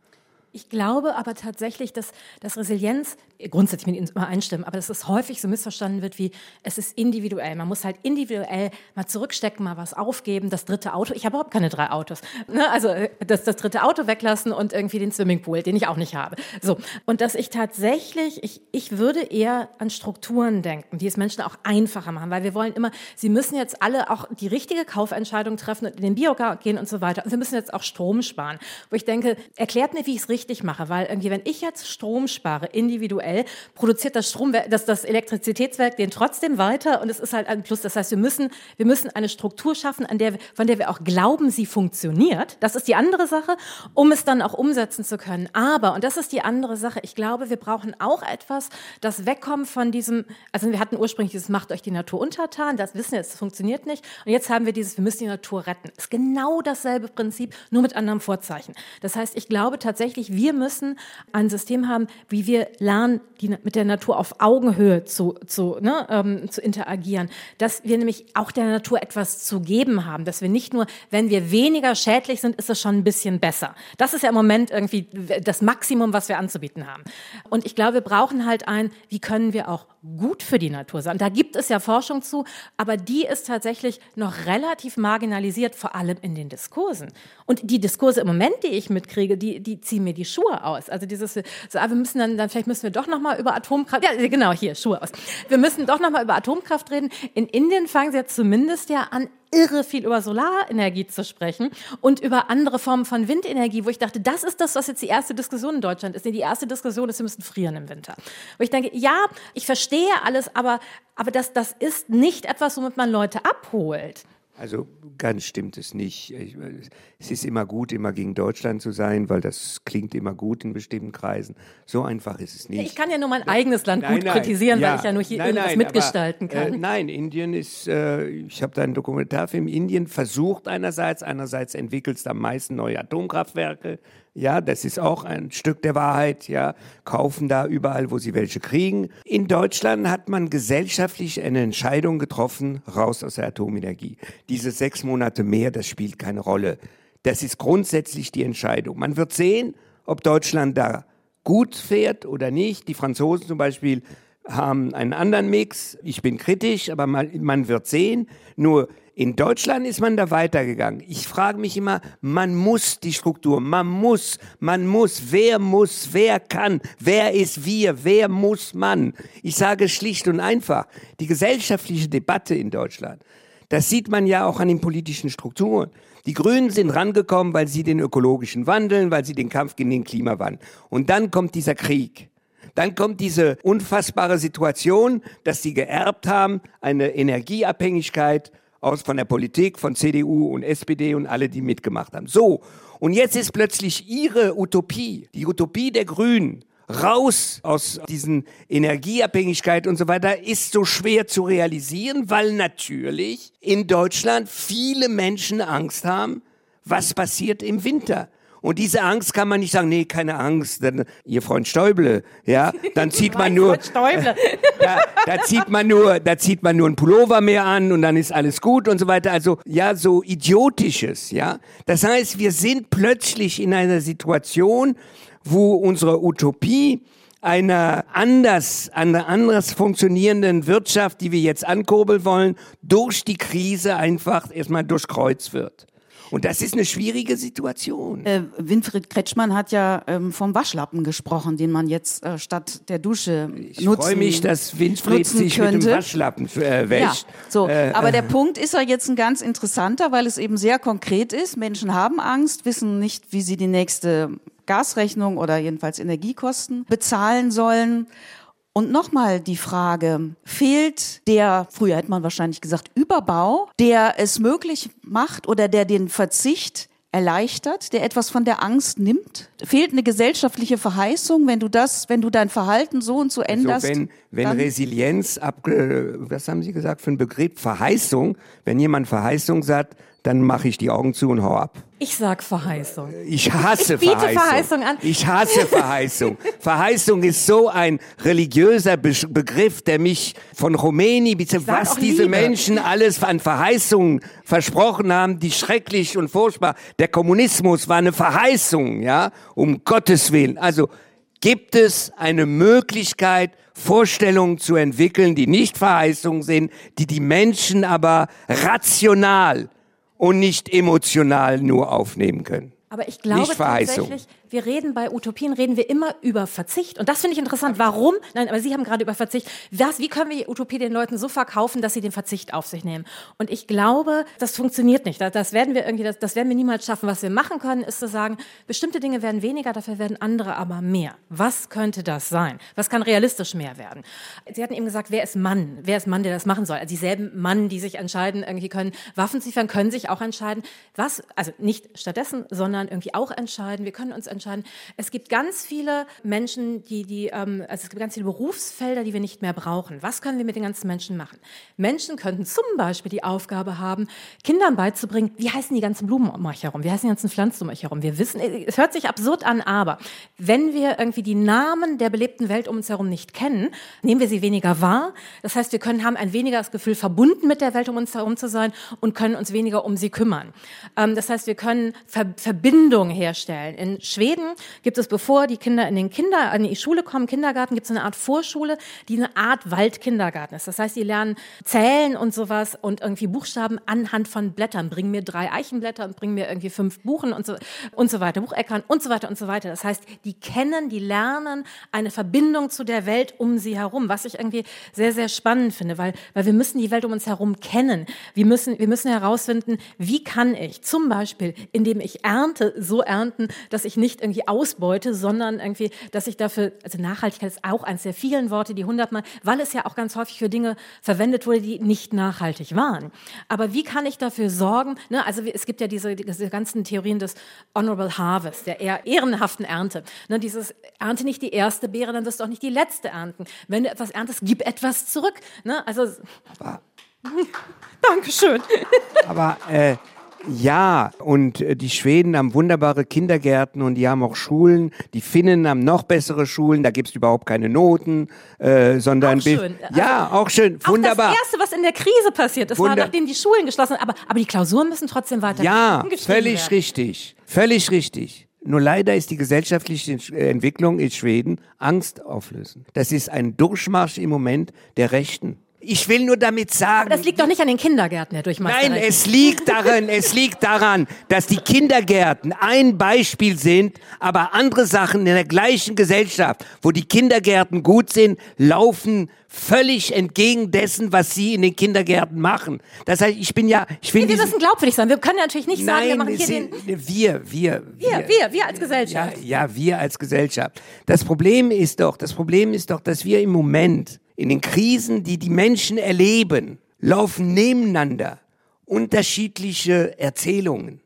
Ich glaube aber tatsächlich, dass, dass Resilienz, grundsätzlich mit Ihnen immer einstimmen, aber dass es häufig so missverstanden wird wie, es ist individuell. Man muss halt individuell mal zurückstecken, mal was aufgeben, das dritte Auto. Ich habe überhaupt keine drei Autos. Ne? Also äh, das, das dritte Auto weglassen und irgendwie den Swimmingpool, den ich auch nicht habe. So. Und dass ich tatsächlich, ich, ich würde eher an Strukturen denken, die es Menschen auch einfacher machen, weil wir wollen immer, sie müssen jetzt alle auch die richtige Kaufentscheidung treffen und in den Biogarten gehen und so weiter. Und wir müssen jetzt auch Strom sparen. Wo ich denke, erklärt mir, wie ich es richtig richtig mache, weil irgendwie, wenn ich jetzt Strom spare, individuell, produziert das Strom, das, das Elektrizitätswerk den trotzdem weiter und es ist halt ein Plus. Das heißt, wir müssen, wir müssen eine Struktur schaffen, an der, von der wir auch glauben, sie funktioniert. Das ist die andere Sache, um es dann auch umsetzen zu können. Aber, und das ist die andere Sache, ich glaube, wir brauchen auch etwas, das wegkommt von diesem, also wir hatten ursprünglich dieses Macht euch die Natur untertan, das wissen wir, es funktioniert nicht. Und jetzt haben wir dieses, wir müssen die Natur retten. Ist genau dasselbe Prinzip, nur mit anderem Vorzeichen. Das heißt, ich glaube tatsächlich, wir müssen ein System haben, wie wir lernen, die, mit der Natur auf Augenhöhe zu, zu, ne, ähm, zu interagieren. Dass wir nämlich auch der Natur etwas zu geben haben. Dass wir nicht nur, wenn wir weniger schädlich sind, ist es schon ein bisschen besser. Das ist ja im Moment irgendwie das Maximum, was wir anzubieten haben. Und ich glaube, wir brauchen halt ein, wie können wir auch gut für die Natur sein. Da gibt es ja Forschung zu, aber die ist tatsächlich noch relativ marginalisiert, vor allem in den Diskursen. Und die Diskurse im Moment, die ich mitkriege, die, die ziehen mir die Schuhe aus. Also dieses, so, ah, wir müssen dann, dann vielleicht müssen wir doch noch mal über Atomkraft, ja genau, hier, Schuhe aus. Wir müssen doch noch mal über Atomkraft reden. In Indien fangen sie jetzt zumindest ja an, irre viel über Solarenergie zu sprechen und über andere Formen von Windenergie, wo ich dachte, das ist das, was jetzt die erste Diskussion in Deutschland ist. Die erste Diskussion ist, wir müssen frieren im Winter. Wo ich denke, ja, ich verstehe alles, aber, aber das, das ist nicht etwas, womit man Leute abholt. Also ganz stimmt es nicht. Ich, es ist immer gut, immer gegen Deutschland zu sein, weil das klingt immer gut in bestimmten Kreisen. So einfach ist es nicht. Ich kann ja nur mein eigenes Land nein, gut nein, kritisieren, ja, weil ich ja nur hier nein, irgendwas mitgestalten aber, kann. Äh, nein, Indien ist, äh, ich habe da einen Dokumentarfilm, Indien versucht einerseits, einerseits entwickelt es am meisten neue Atomkraftwerke, ja, das ist auch ein Stück der Wahrheit. Ja, kaufen da überall, wo sie welche kriegen. In Deutschland hat man gesellschaftlich eine Entscheidung getroffen, raus aus der Atomenergie. Diese sechs Monate mehr, das spielt keine Rolle. Das ist grundsätzlich die Entscheidung. Man wird sehen, ob Deutschland da gut fährt oder nicht. Die Franzosen zum Beispiel haben einen anderen Mix. Ich bin kritisch, aber man, man wird sehen. Nur in Deutschland ist man da weitergegangen. Ich frage mich immer, man muss die Struktur, man muss, man muss, wer muss, wer kann, wer ist wir, wer muss man. Ich sage schlicht und einfach, die gesellschaftliche Debatte in Deutschland, das sieht man ja auch an den politischen Strukturen. Die Grünen sind rangekommen, weil sie den ökologischen Wandel, weil sie den Kampf gegen den Klimawandel. Und dann kommt dieser Krieg. Dann kommt diese unfassbare Situation, dass sie geerbt haben, eine Energieabhängigkeit aus von der Politik, von CDU und SPD und alle, die mitgemacht haben. So. Und jetzt ist plötzlich ihre Utopie, die Utopie der Grünen, raus aus diesen Energieabhängigkeit und so weiter, ist so schwer zu realisieren, weil natürlich in Deutschland viele Menschen Angst haben, was passiert im Winter. Und diese Angst kann man nicht sagen, nee, keine Angst, denn ihr Freund Stäuble, ja, dann zieht man nur, da, da zieht man nur, da zieht man nur ein Pullover mehr an und dann ist alles gut und so weiter. Also, ja, so idiotisches, ja. Das heißt, wir sind plötzlich in einer Situation, wo unsere Utopie einer anders, einer anders funktionierenden Wirtschaft, die wir jetzt ankurbeln wollen, durch die Krise einfach erstmal durchkreuzt wird. Und das ist eine schwierige Situation. Äh, Winfried Kretschmann hat ja ähm, vom Waschlappen gesprochen, den man jetzt äh, statt der Dusche ich nutzen Ich freue mich, dass Winfried sich könnte. mit dem Waschlappen äh, wäscht. Ja, so. Äh, Aber der Punkt ist ja jetzt ein ganz interessanter, weil es eben sehr konkret ist. Menschen haben Angst, wissen nicht, wie sie die nächste Gasrechnung oder jedenfalls Energiekosten bezahlen sollen. Und nochmal die Frage, fehlt der, früher hätte man wahrscheinlich gesagt, Überbau, der es möglich macht oder der den Verzicht erleichtert, der etwas von der Angst nimmt? Fehlt eine gesellschaftliche Verheißung, wenn du das, wenn du dein Verhalten so und so also änderst? Also wenn wenn Resilienz, ab, was haben Sie gesagt für einen Begriff? Verheißung, wenn jemand Verheißung sagt, dann mache ich die Augen zu und hau ab. Ich sag Verheißung. Ich hasse ich biete Verheißung. Verheißung an. Ich hasse Verheißung. Verheißung ist so ein religiöser Be Begriff, der mich von Rumäni, was diese Liebe. Menschen alles an Verheißungen versprochen haben, die schrecklich und furchtbar. Der Kommunismus war eine Verheißung, ja, um Gottes Willen. Also gibt es eine Möglichkeit, Vorstellungen zu entwickeln, die nicht Verheißungen sind, die die Menschen aber rational und nicht emotional nur aufnehmen können. Aber ich glaube tatsächlich, wir reden bei Utopien, reden wir immer über Verzicht. Und das finde ich interessant. Warum? Nein, aber Sie haben gerade über Verzicht. Was, wie können wir Utopie den Leuten so verkaufen, dass sie den Verzicht auf sich nehmen? Und ich glaube, das funktioniert nicht. Das werden wir irgendwie, das, werden wir niemals schaffen. Was wir machen können, ist zu sagen, bestimmte Dinge werden weniger, dafür werden andere aber mehr. Was könnte das sein? Was kann realistisch mehr werden? Sie hatten eben gesagt, wer ist Mann? Wer ist Mann, der das machen soll? Also dieselben Mann, die sich entscheiden, irgendwie können Waffen liefern, können sich auch entscheiden. Was, also nicht stattdessen, sondern irgendwie auch entscheiden. Wir können uns entscheiden, entscheiden. Es gibt ganz viele Menschen, die, die, ähm, also es gibt ganz viele Berufsfelder, die wir nicht mehr brauchen. Was können wir mit den ganzen Menschen machen? Menschen könnten zum Beispiel die Aufgabe haben, Kindern beizubringen, wie heißen die ganzen Blumen um euch herum? Wie heißen die ganzen Pflanzen um euch herum? Wir wissen, es hört sich absurd an, aber wenn wir irgendwie die Namen der belebten Welt um uns herum nicht kennen, nehmen wir sie weniger wahr. Das heißt, wir können haben ein weniger das Gefühl, verbunden mit der Welt um uns herum zu sein und können uns weniger um sie kümmern. Ähm, das heißt, wir können Ver Verbindungen herstellen. In Schweden Schweden gibt es, bevor die Kinder in den Kinder, in die Schule kommen, Kindergarten, gibt es eine Art Vorschule, die eine Art Waldkindergarten ist. Das heißt, die lernen zählen und sowas und irgendwie Buchstaben anhand von Blättern. Bring mir drei Eichenblätter und bring mir irgendwie fünf Buchen und so, und so weiter, Bucheckern und so weiter und so weiter. Das heißt, die kennen, die lernen eine Verbindung zu der Welt um sie herum, was ich irgendwie sehr, sehr spannend finde, weil, weil wir müssen die Welt um uns herum kennen. Wir müssen, wir müssen herausfinden, wie kann ich zum Beispiel, indem ich ernte, so ernten, dass ich nicht irgendwie ausbeute, sondern irgendwie, dass ich dafür, also Nachhaltigkeit ist auch eines der vielen Worte, die hundertmal, weil es ja auch ganz häufig für Dinge verwendet wurde, die nicht nachhaltig waren. Aber wie kann ich dafür sorgen, ne, also es gibt ja diese, diese ganzen Theorien des Honorable Harvest, der eher ehrenhaften Ernte. Ne, dieses Ernte nicht die erste Beere, dann wirst du auch nicht die letzte ernten. Wenn du etwas erntest, gib etwas zurück. Ne, also, aber, Dankeschön. Aber äh, ja, und äh, die Schweden haben wunderbare Kindergärten und die haben auch Schulen. Die Finnen haben noch bessere Schulen, da gibt's überhaupt keine Noten, äh, sondern... Auch schön. Ja, also, auch schön, wunderbar. Auch das Erste, was in der Krise passiert ist, Wunder war, nachdem die Schulen geschlossen sind. Aber, aber die Klausuren müssen trotzdem weiter Ja, völlig werden. richtig, völlig richtig. Nur leider ist die gesellschaftliche Entwicklung in Schweden Angst auflösen. Das ist ein Durchmarsch im Moment der Rechten. Ich will nur damit sagen. Aber das liegt doch nicht an den Kindergärten, Herr Durchmeister. Nein, es liegt daran, es liegt daran, dass die Kindergärten ein Beispiel sind, aber andere Sachen in der gleichen Gesellschaft, wo die Kindergärten gut sind, laufen völlig entgegen dessen, was sie in den Kindergärten machen. Das heißt, ich bin ja, ich finde. Nee, wir müssen glaubwürdig sein. Wir können ja natürlich nicht sagen, Nein, wir machen hier sind, den. Wir, wir, wir, wir, wir als Gesellschaft. Ja, ja, wir als Gesellschaft. Das Problem ist doch, das Problem ist doch, dass wir im Moment in den Krisen, die die Menschen erleben, laufen nebeneinander unterschiedliche Erzählungen.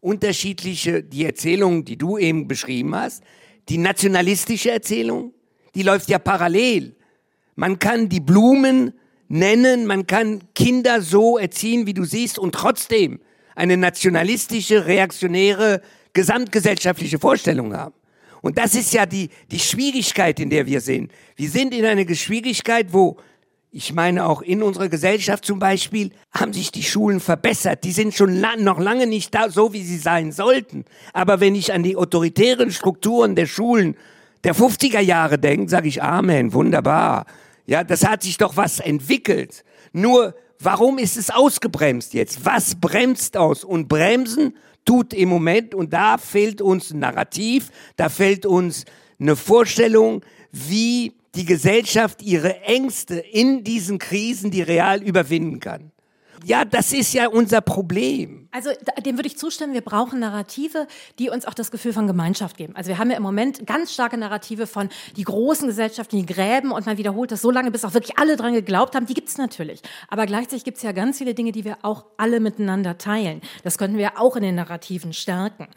Unterschiedliche, die Erzählung, die du eben beschrieben hast, die nationalistische Erzählung, die läuft ja parallel. Man kann die Blumen nennen, man kann Kinder so erziehen, wie du siehst, und trotzdem eine nationalistische, reaktionäre, gesamtgesellschaftliche Vorstellung haben. Und das ist ja die, die Schwierigkeit, in der wir sind. Wir sind in einer Schwierigkeit, wo ich meine, auch in unserer Gesellschaft zum Beispiel haben sich die Schulen verbessert. Die sind schon la noch lange nicht da, so wie sie sein sollten. Aber wenn ich an die autoritären Strukturen der Schulen der 50er Jahre denke, sage ich Amen, wunderbar. Ja, das hat sich doch was entwickelt. Nur, warum ist es ausgebremst jetzt? Was bremst aus? Und bremsen tut im Moment, und da fehlt uns ein Narrativ, da fehlt uns eine Vorstellung, wie die Gesellschaft ihre Ängste in diesen Krisen, die real überwinden kann. Ja, das ist ja unser Problem. Also dem würde ich zustimmen. Wir brauchen Narrative, die uns auch das Gefühl von Gemeinschaft geben. Also wir haben ja im Moment ganz starke Narrative von die großen Gesellschaften, die Gräben und man wiederholt das so lange, bis auch wirklich alle dran geglaubt haben. Die gibt's natürlich. Aber gleichzeitig gibt's ja ganz viele Dinge, die wir auch alle miteinander teilen. Das könnten wir auch in den Narrativen stärken.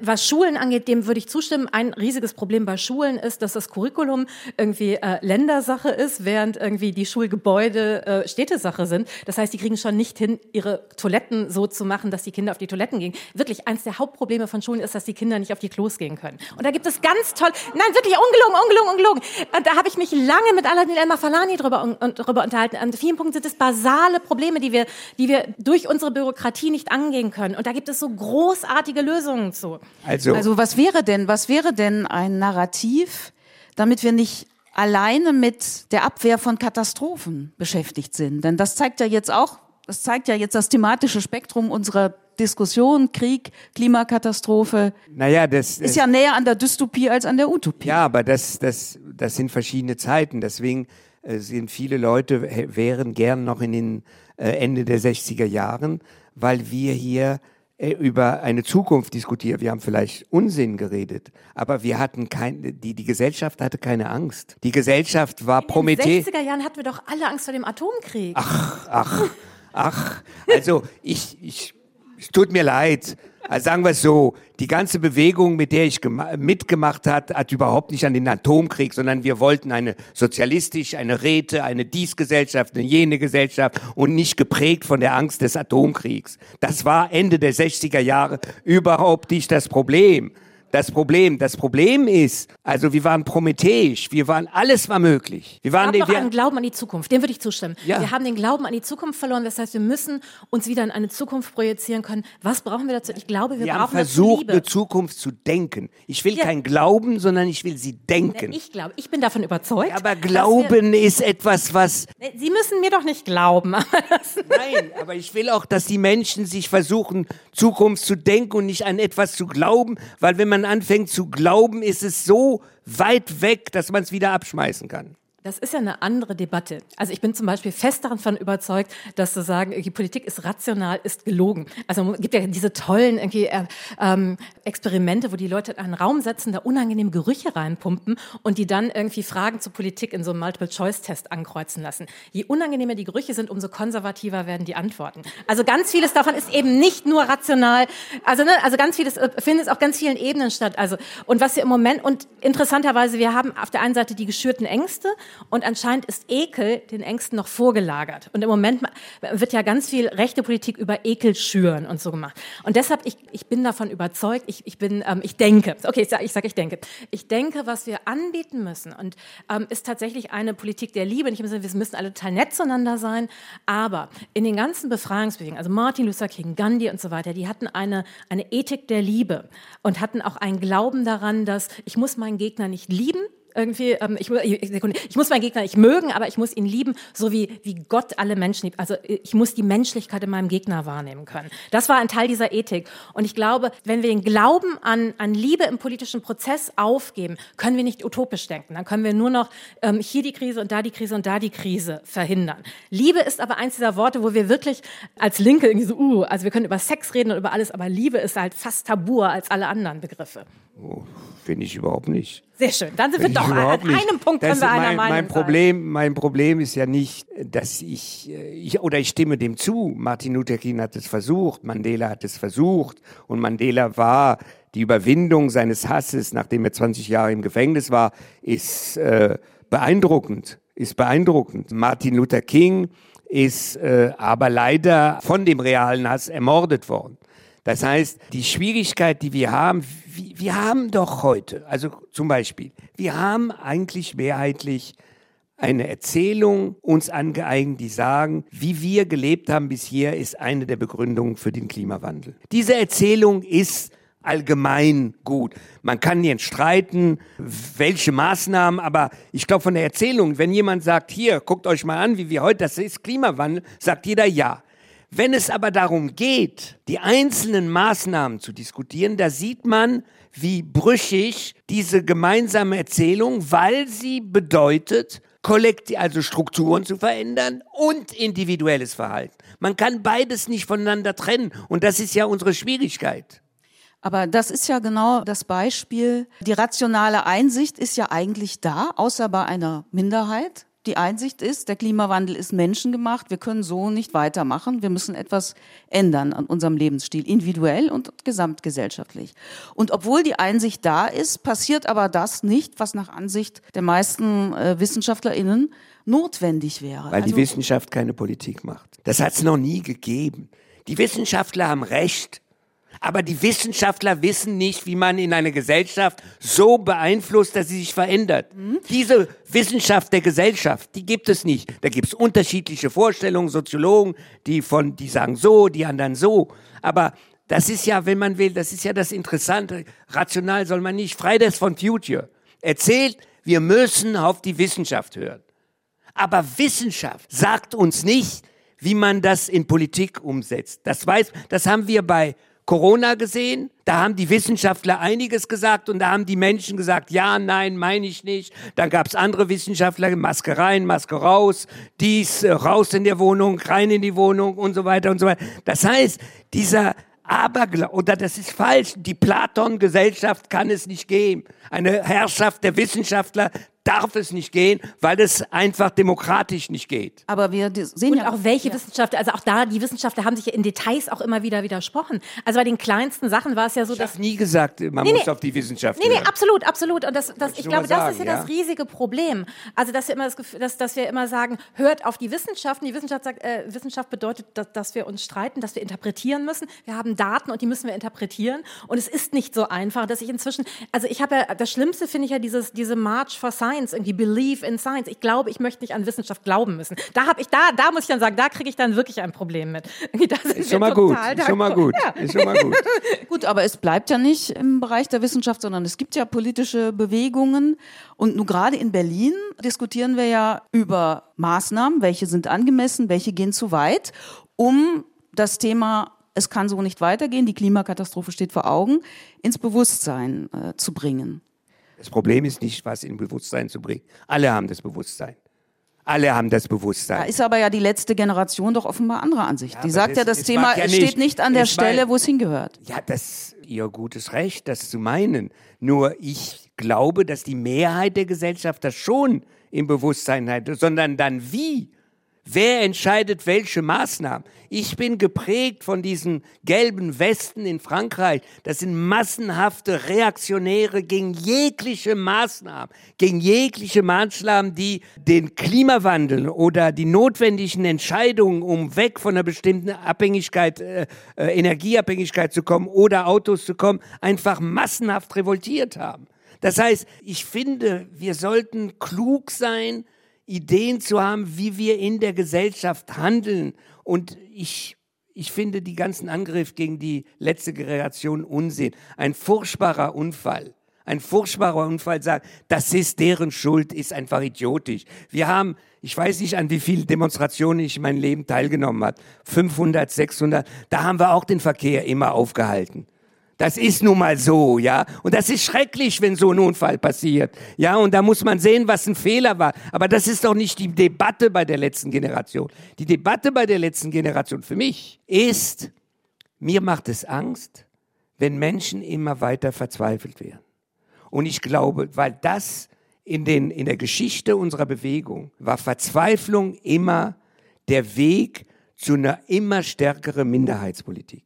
Was Schulen angeht, dem würde ich zustimmen. Ein riesiges Problem bei Schulen ist, dass das Curriculum irgendwie äh, Ländersache ist, während irgendwie die Schulgebäude äh, Städtesache sind. Das heißt, die kriegen schon nicht hin, ihre Toiletten so zu machen, dass die Kinder auf die Toiletten gehen. Wirklich, eins der Hauptprobleme von Schulen ist, dass die Kinder nicht auf die Klos gehen können. Und da gibt es ganz toll, nein, wirklich ungelogen, ungelogen, ungelogen. Und da habe ich mich lange mit Aladin El Mafalani drüber, un, drüber unterhalten. An vielen Punkten sind es basale Probleme, die wir, die wir durch unsere Bürokratie nicht angehen können. Und da gibt es so großartige Lösungen zu. Also, also was wäre denn, was wäre denn ein Narrativ, damit wir nicht alleine mit der Abwehr von Katastrophen beschäftigt sind? Denn das zeigt ja jetzt auch das zeigt ja jetzt das thematische Spektrum unserer Diskussion, Krieg, Klimakatastrophe. Naja, das ist ja näher an der Dystopie als an der Utopie. Ja, aber das, das, das sind verschiedene Zeiten. Deswegen äh, sind viele Leute wären gern noch in den äh, Ende der 60er Jahren, weil wir hier äh, über eine Zukunft diskutieren. Wir haben vielleicht Unsinn geredet, aber wir hatten kein, die, die Gesellschaft hatte keine Angst. Die Gesellschaft war Promethe. In den 60er Jahren hatten wir doch alle Angst vor dem Atomkrieg. Ach, ach. Ach, also ich, ich, es tut mir leid. Also sagen wir es so, die ganze Bewegung, mit der ich mitgemacht hat, hat überhaupt nicht an den Atomkrieg, sondern wir wollten eine sozialistisch, eine Räte, eine Dies-Gesellschaft, eine jene Gesellschaft und nicht geprägt von der Angst des Atomkriegs. Das war Ende der 60er Jahre überhaupt nicht das Problem das Problem. Das Problem ist, also wir waren prometheisch, wir waren, alles war möglich. Wir waren wir haben den, wir, einen Glauben an die Zukunft, dem würde ich zustimmen. Ja. Wir haben den Glauben an die Zukunft verloren, das heißt, wir müssen uns wieder in eine Zukunft projizieren können. Was brauchen wir dazu? Ich glaube, wir, wir brauchen haben versucht, eine Zukunft zu denken. Ich will ja. kein Glauben, sondern ich will sie denken. Ich glaube, ich bin davon überzeugt. Ja, aber Glauben wir, ist etwas, was... Sie müssen mir doch nicht glauben. Nein, aber ich will auch, dass die Menschen sich versuchen, Zukunft zu denken und nicht an etwas zu glauben, weil wenn anfängt zu glauben, ist es so weit weg, dass man es wieder abschmeißen kann. Das ist ja eine andere Debatte. Also ich bin zum Beispiel fest davon überzeugt, dass zu sagen, die Politik ist rational, ist gelogen. Also es gibt ja diese tollen irgendwie, äh, ähm, Experimente, wo die Leute in einen Raum setzen, da unangenehme Gerüche reinpumpen und die dann irgendwie Fragen zur Politik in so einem Multiple-Choice-Test ankreuzen lassen. Je unangenehmer die Gerüche sind, umso konservativer werden die Antworten. Also ganz vieles davon ist eben nicht nur rational. Also, ne, also ganz vieles äh, findet auf ganz vielen Ebenen statt. Also und was wir im Moment und interessanterweise, wir haben auf der einen Seite die geschürten Ängste und anscheinend ist Ekel den Ängsten noch vorgelagert. Und im Moment wird ja ganz viel rechte Politik über Ekel schüren und so gemacht. Und deshalb, ich, ich bin davon überzeugt, ich, ich bin, ähm, ich denke, okay, ich sage, ich, sag, ich denke, ich denke, was wir anbieten müssen und ähm, ist tatsächlich eine Politik der Liebe. Nicht im Sinne, wir müssen alle total nett zueinander sein, aber in den ganzen Befreiungsbewegungen, also Martin Luther King, Gandhi und so weiter, die hatten eine, eine Ethik der Liebe und hatten auch einen Glauben daran, dass ich muss meinen Gegner nicht lieben, irgendwie, ähm, ich, ich, muss meinen Gegner nicht mögen, aber ich muss ihn lieben, so wie, wie Gott alle Menschen liebt. Also ich muss die Menschlichkeit in meinem Gegner wahrnehmen können. Das war ein Teil dieser Ethik. Und ich glaube, wenn wir den Glauben an, an Liebe im politischen Prozess aufgeben, können wir nicht utopisch denken. Dann können wir nur noch ähm, hier die Krise und da die Krise und da die Krise verhindern. Liebe ist aber eins dieser Worte, wo wir wirklich als Linke irgendwie so, uh, also wir können über Sex reden und über alles, aber Liebe ist halt fast tabuer als alle anderen Begriffe. Oh, Finde ich überhaupt nicht. Sehr schön. Dann sind wir doch an einem nicht. Punkt das können wir einer mein, Meinung mein Problem, Mein Problem ist ja nicht, dass ich, äh, ich, oder ich stimme dem zu. Martin Luther King hat es versucht, Mandela hat es versucht und Mandela war die Überwindung seines Hasses, nachdem er 20 Jahre im Gefängnis war, ist äh, beeindruckend, ist beeindruckend. Martin Luther King ist äh, aber leider von dem realen Hass ermordet worden. Das heißt, die Schwierigkeit, die wir haben, wir, haben doch heute, also zum Beispiel, wir haben eigentlich mehrheitlich eine Erzählung uns angeeignet, die sagen, wie wir gelebt haben bisher, ist eine der Begründungen für den Klimawandel. Diese Erzählung ist allgemein gut. Man kann jetzt streiten, welche Maßnahmen, aber ich glaube von der Erzählung, wenn jemand sagt, hier, guckt euch mal an, wie wir heute, das ist Klimawandel, sagt jeder ja. Wenn es aber darum geht, die einzelnen Maßnahmen zu diskutieren, da sieht man, wie brüchig diese gemeinsame Erzählung, weil sie bedeutet, kollektiv, also Strukturen zu verändern und individuelles Verhalten. Man kann beides nicht voneinander trennen und das ist ja unsere Schwierigkeit. Aber das ist ja genau das Beispiel. Die rationale Einsicht ist ja eigentlich da, außer bei einer Minderheit. Die Einsicht ist, der Klimawandel ist menschengemacht, wir können so nicht weitermachen, wir müssen etwas ändern an unserem Lebensstil, individuell und gesamtgesellschaftlich. Und obwohl die Einsicht da ist, passiert aber das nicht, was nach Ansicht der meisten äh, Wissenschaftlerinnen notwendig wäre. Weil also, die Wissenschaft keine Politik macht. Das hat es noch nie gegeben. Die Wissenschaftler haben Recht. Aber die Wissenschaftler wissen nicht, wie man in eine Gesellschaft so beeinflusst, dass sie sich verändert. Mhm. Diese Wissenschaft der Gesellschaft, die gibt es nicht. Da gibt es unterschiedliche Vorstellungen, Soziologen, die von, die sagen so, die anderen so. Aber das ist ja, wenn man will, das ist ja das Interessante. Rational soll man nicht. Fridays von Future erzählt, wir müssen auf die Wissenschaft hören. Aber Wissenschaft sagt uns nicht, wie man das in Politik umsetzt. Das weiß, das haben wir bei Corona gesehen. Da haben die Wissenschaftler einiges gesagt und da haben die Menschen gesagt, ja, nein, meine ich nicht. Dann gab es andere Wissenschaftler, Maske rein, Maske raus, dies, äh, raus in der Wohnung, rein in die Wohnung und so weiter und so weiter. Das heißt, dieser Aberglaube, oder das ist falsch, die Platon-Gesellschaft kann es nicht geben. Eine Herrschaft der Wissenschaftler, darf es nicht gehen, weil es einfach demokratisch nicht geht. Aber wir sehen und ja auch welche ja. Wissenschaftler, also auch da, die Wissenschaftler haben sich ja in Details auch immer wieder widersprochen. Also bei den kleinsten Sachen war es ja so, ich dass... Ich nie gesagt, man nee, muss nee, auf die Wissenschaft Nee, nee, hören. absolut, absolut. Und das, das, ich glaube, sagen, das ist ja, ja, das riesige Problem. Also, dass wir immer das Gefühl, dass, dass wir immer sagen, hört auf die Wissenschaften. Die Wissenschaft sagt, äh, Wissenschaft bedeutet, dass, dass wir uns streiten, dass wir interpretieren müssen. Wir haben Daten und die müssen wir interpretieren. Und es ist nicht so einfach, dass ich inzwischen, also ich habe ja, das Schlimmste finde ich ja dieses, diese March for Science, irgendwie Believe in Science. Ich glaube, ich möchte nicht an Wissenschaft glauben müssen. Da habe ich, da, da muss ich dann sagen, da kriege ich dann wirklich ein Problem mit. ist schon mal gut, ist schon mal gut, ja. ist schon mal gut. gut, aber es bleibt ja nicht im Bereich der Wissenschaft, sondern es gibt ja politische Bewegungen und nur gerade in Berlin diskutieren wir ja über Maßnahmen, welche sind angemessen, welche gehen zu weit, um das Thema es kann so nicht weitergehen, die Klimakatastrophe steht vor Augen, ins Bewusstsein äh, zu bringen. Das Problem ist nicht, was in Bewusstsein zu bringen. Alle haben das Bewusstsein. Alle haben das Bewusstsein. Da ist aber ja die letzte Generation doch offenbar anderer Ansicht. Ja, die sagt das, ja, das Thema ja steht nicht an der Stelle, wo es hingehört. Ja, das ist ihr gutes Recht, das zu meinen. Nur ich glaube, dass die Mehrheit der Gesellschaft das schon im Bewusstsein hat, sondern dann wie Wer entscheidet welche Maßnahmen? Ich bin geprägt von diesen gelben Westen in Frankreich. Das sind massenhafte Reaktionäre gegen jegliche Maßnahmen, gegen jegliche Maßnahmen, die den Klimawandel oder die notwendigen Entscheidungen, um weg von einer bestimmten Abhängigkeit, äh, äh, Energieabhängigkeit zu kommen oder Autos zu kommen, einfach massenhaft revoltiert haben. Das heißt, ich finde, wir sollten klug sein, Ideen zu haben, wie wir in der Gesellschaft handeln. Und ich, ich finde die ganzen Angriffe gegen die letzte Generation Unsinn. Ein furchtbarer Unfall. Ein furchtbarer Unfall sagt, das ist deren Schuld, ist einfach idiotisch. Wir haben, ich weiß nicht, an wie vielen Demonstrationen ich in meinem Leben teilgenommen habe. 500, 600. Da haben wir auch den Verkehr immer aufgehalten. Das ist nun mal so, ja. Und das ist schrecklich, wenn so ein Unfall passiert. Ja, und da muss man sehen, was ein Fehler war. Aber das ist doch nicht die Debatte bei der letzten Generation. Die Debatte bei der letzten Generation für mich ist, mir macht es Angst, wenn Menschen immer weiter verzweifelt werden. Und ich glaube, weil das in, den, in der Geschichte unserer Bewegung war Verzweiflung immer der Weg zu einer immer stärkeren Minderheitspolitik.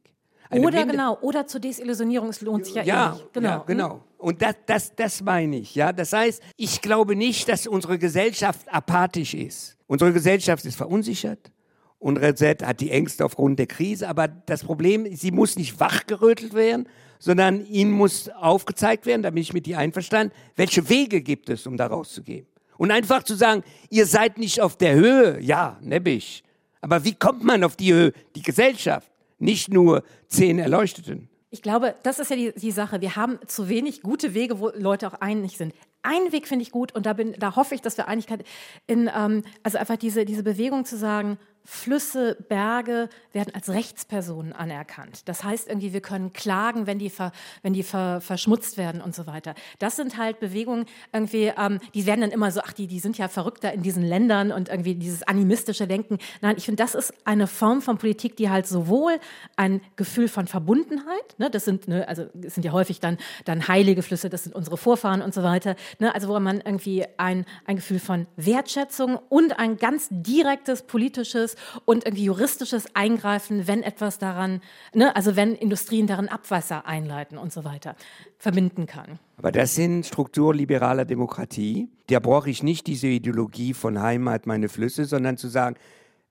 Eine oder Minder genau, oder zur Desillusionierung, es lohnt sich ja, ja eh nicht. Genau. Ja, genau. Und das, das, das meine ich. Ja? Das heißt, ich glaube nicht, dass unsere Gesellschaft apathisch ist. Unsere Gesellschaft ist verunsichert. Unsere Gesellschaft hat die Ängste aufgrund der Krise. Aber das Problem, ist, sie muss nicht wachgerötelt werden, sondern ihnen muss aufgezeigt werden, da bin ich mit dir einverstanden, welche Wege gibt es, um da rauszugehen. Und einfach zu sagen, ihr seid nicht auf der Höhe, ja, nebbisch. Aber wie kommt man auf die Höhe? Die Gesellschaft, nicht nur zehn Erleuchteten. Ich glaube, das ist ja die, die, Sache. Wir haben zu wenig gute Wege, wo Leute auch einig sind. Ein Weg finde ich gut und da, bin, da hoffe ich, dass wir Einigkeit in, ähm, also einfach diese, diese Bewegung zu sagen, Flüsse, Berge werden als Rechtspersonen anerkannt. Das heißt irgendwie, wir können klagen, wenn die, ver, wenn die ver, verschmutzt werden und so weiter. Das sind halt Bewegungen irgendwie, ähm, die werden dann immer so, ach, die, die sind ja verrückter in diesen Ländern und irgendwie dieses animistische Denken. Nein, ich finde, das ist eine Form von Politik, die halt sowohl ein Gefühl von Verbundenheit, ne, das sind, ne, also es sind ja häufig dann, dann heilige Flüsse, das sind unsere Vorfahren und so weiter, ne, also wo man irgendwie ein, ein Gefühl von Wertschätzung und ein ganz direktes politisches und irgendwie juristisches Eingreifen, wenn etwas daran, ne, also wenn Industrien daran Abwasser einleiten und so weiter, verbinden kann. Aber das sind strukturliberaler Demokratie. Da brauche ich nicht diese Ideologie von Heimat, meine Flüsse, sondern zu sagen,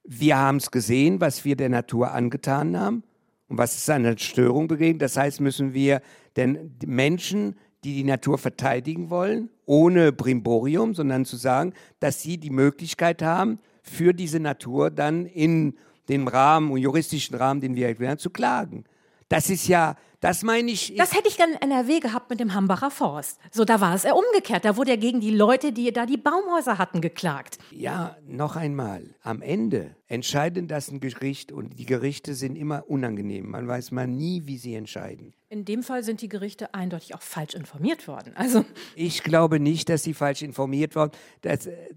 wir haben es gesehen, was wir der Natur angetan haben und was es an der Störung begegnet. Das heißt, müssen wir den Menschen, die die Natur verteidigen wollen, ohne Brimborium, sondern zu sagen, dass sie die Möglichkeit haben, für diese Natur dann in dem Rahmen, juristischen Rahmen, den wir erklären, zu klagen. Das ist ja, das meine ich. Das hätte ich gerne in NRW gehabt mit dem Hambacher Forst. So, da war es eher umgekehrt. Da wurde er gegen die Leute, die da die Baumhäuser hatten, geklagt. Ja, noch einmal. Am Ende entscheiden das ein Gericht und die Gerichte sind immer unangenehm. Man weiß mal nie, wie sie entscheiden. In dem Fall sind die Gerichte eindeutig auch falsch informiert worden. Also. Ich glaube nicht, dass sie falsch informiert wurden.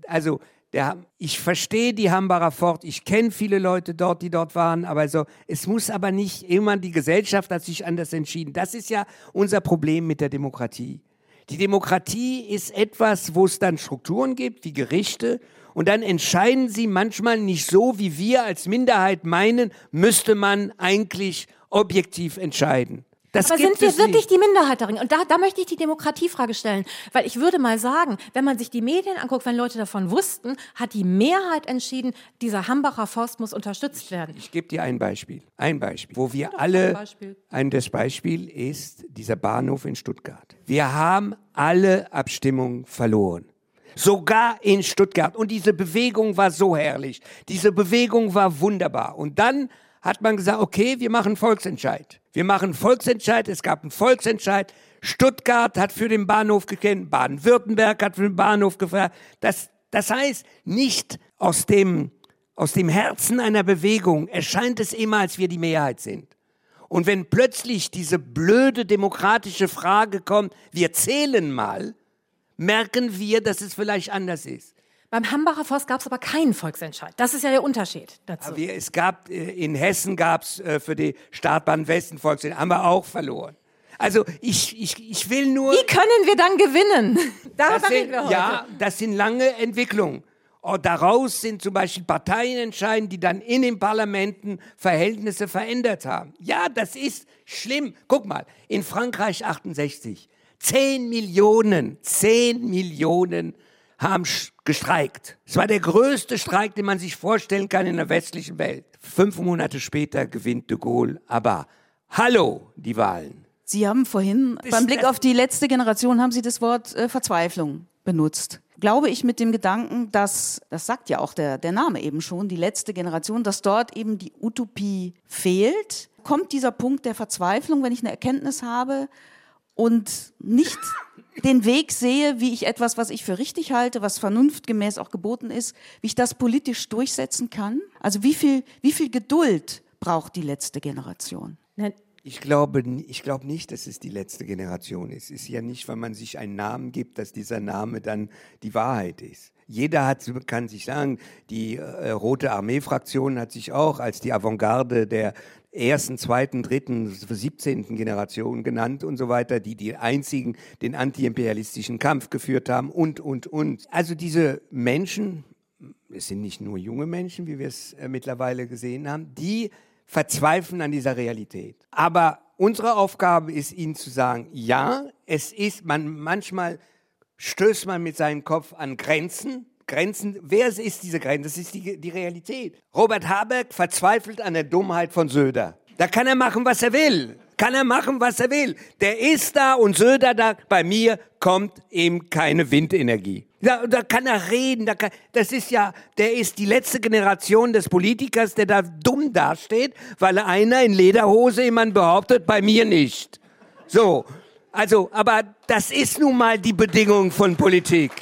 Also, der, ich verstehe die Hambacher Fort, ich kenne viele Leute dort, die dort waren, aber so, es muss aber nicht immer, die Gesellschaft hat sich anders entschieden. Das ist ja unser Problem mit der Demokratie. Die Demokratie ist etwas, wo es dann Strukturen gibt, wie Gerichte, und dann entscheiden sie manchmal nicht so, wie wir als Minderheit meinen, müsste man eigentlich objektiv entscheiden. Das Aber sind wir wirklich nicht. die Minderheit darin? Und da, da möchte ich die Demokratiefrage stellen. Weil ich würde mal sagen, wenn man sich die Medien anguckt, wenn Leute davon wussten, hat die Mehrheit entschieden, dieser Hambacher Forst muss unterstützt werden. Ich, ich gebe dir ein Beispiel. Ein Beispiel, wo wir alle. Ein, Beispiel. ein das Beispiel ist dieser Bahnhof in Stuttgart. Wir haben alle Abstimmungen verloren. Sogar in Stuttgart. Und diese Bewegung war so herrlich. Diese Bewegung war wunderbar. Und dann hat man gesagt, okay, wir machen Volksentscheid. Wir machen Volksentscheid. Es gab einen Volksentscheid. Stuttgart hat für den Bahnhof gekannt, Baden-Württemberg hat für den Bahnhof gefragt. Das, das heißt, nicht aus dem, aus dem Herzen einer Bewegung erscheint es immer, als wir die Mehrheit sind. Und wenn plötzlich diese blöde demokratische Frage kommt, wir zählen mal, merken wir, dass es vielleicht anders ist. Beim Hambacher Forst gab es aber keinen Volksentscheid. Das ist ja der Unterschied dazu. Wir, es gab, äh, in Hessen gab es äh, für die Startbahn Westen Volksentscheid, haben wir auch verloren. Also ich, ich, ich will nur... Wie können wir dann gewinnen? Darüber reden wir heute. Ja, das sind lange Entwicklungen. Und oh, daraus sind zum Beispiel Parteien entscheiden, die dann in den Parlamenten Verhältnisse verändert haben. Ja, das ist schlimm. Guck mal, in Frankreich 68, 10 Millionen, 10 Millionen haben gestreikt. Es war der größte Streik, den man sich vorstellen kann in der westlichen Welt. Fünf Monate später gewinnt de Gaulle. Aber hallo, die Wahlen. Sie haben vorhin das beim Blick auf die letzte Generation haben Sie das Wort äh, Verzweiflung benutzt. Glaube ich mit dem Gedanken, dass, das sagt ja auch der, der Name eben schon, die letzte Generation, dass dort eben die Utopie fehlt. Kommt dieser Punkt der Verzweiflung, wenn ich eine Erkenntnis habe und nicht den Weg sehe, wie ich etwas, was ich für richtig halte, was vernunftgemäß auch geboten ist, wie ich das politisch durchsetzen kann? Also wie viel, wie viel Geduld braucht die letzte Generation? Ich glaube, ich glaube nicht, dass es die letzte Generation ist. Es ist ja nicht, wenn man sich einen Namen gibt, dass dieser Name dann die Wahrheit ist. Jeder hat, kann sich sagen, die äh, Rote Armee-Fraktion hat sich auch als die Avantgarde der ersten, zweiten, dritten, siebzehnten Generation genannt und so weiter, die die einzigen den antiimperialistischen Kampf geführt haben und, und, und. Also diese Menschen, es sind nicht nur junge Menschen, wie wir es äh, mittlerweile gesehen haben, die verzweifeln an dieser Realität. Aber unsere Aufgabe ist, ihnen zu sagen, ja, es ist, man manchmal stößt man mit seinem Kopf an Grenzen, Grenzen, wer ist diese Grenze? Das ist die, die Realität. Robert Habeck verzweifelt an der Dummheit von Söder. Da kann er machen, was er will. Kann er machen, was er will. Der ist da und Söder da. Bei mir kommt eben keine Windenergie. Da, da kann er reden. Da kann, das ist ja, der ist die letzte Generation des Politikers, der da dumm dasteht, weil einer in Lederhose jemand behauptet, bei mir nicht. So. Also, aber das ist nun mal die Bedingung von Politik.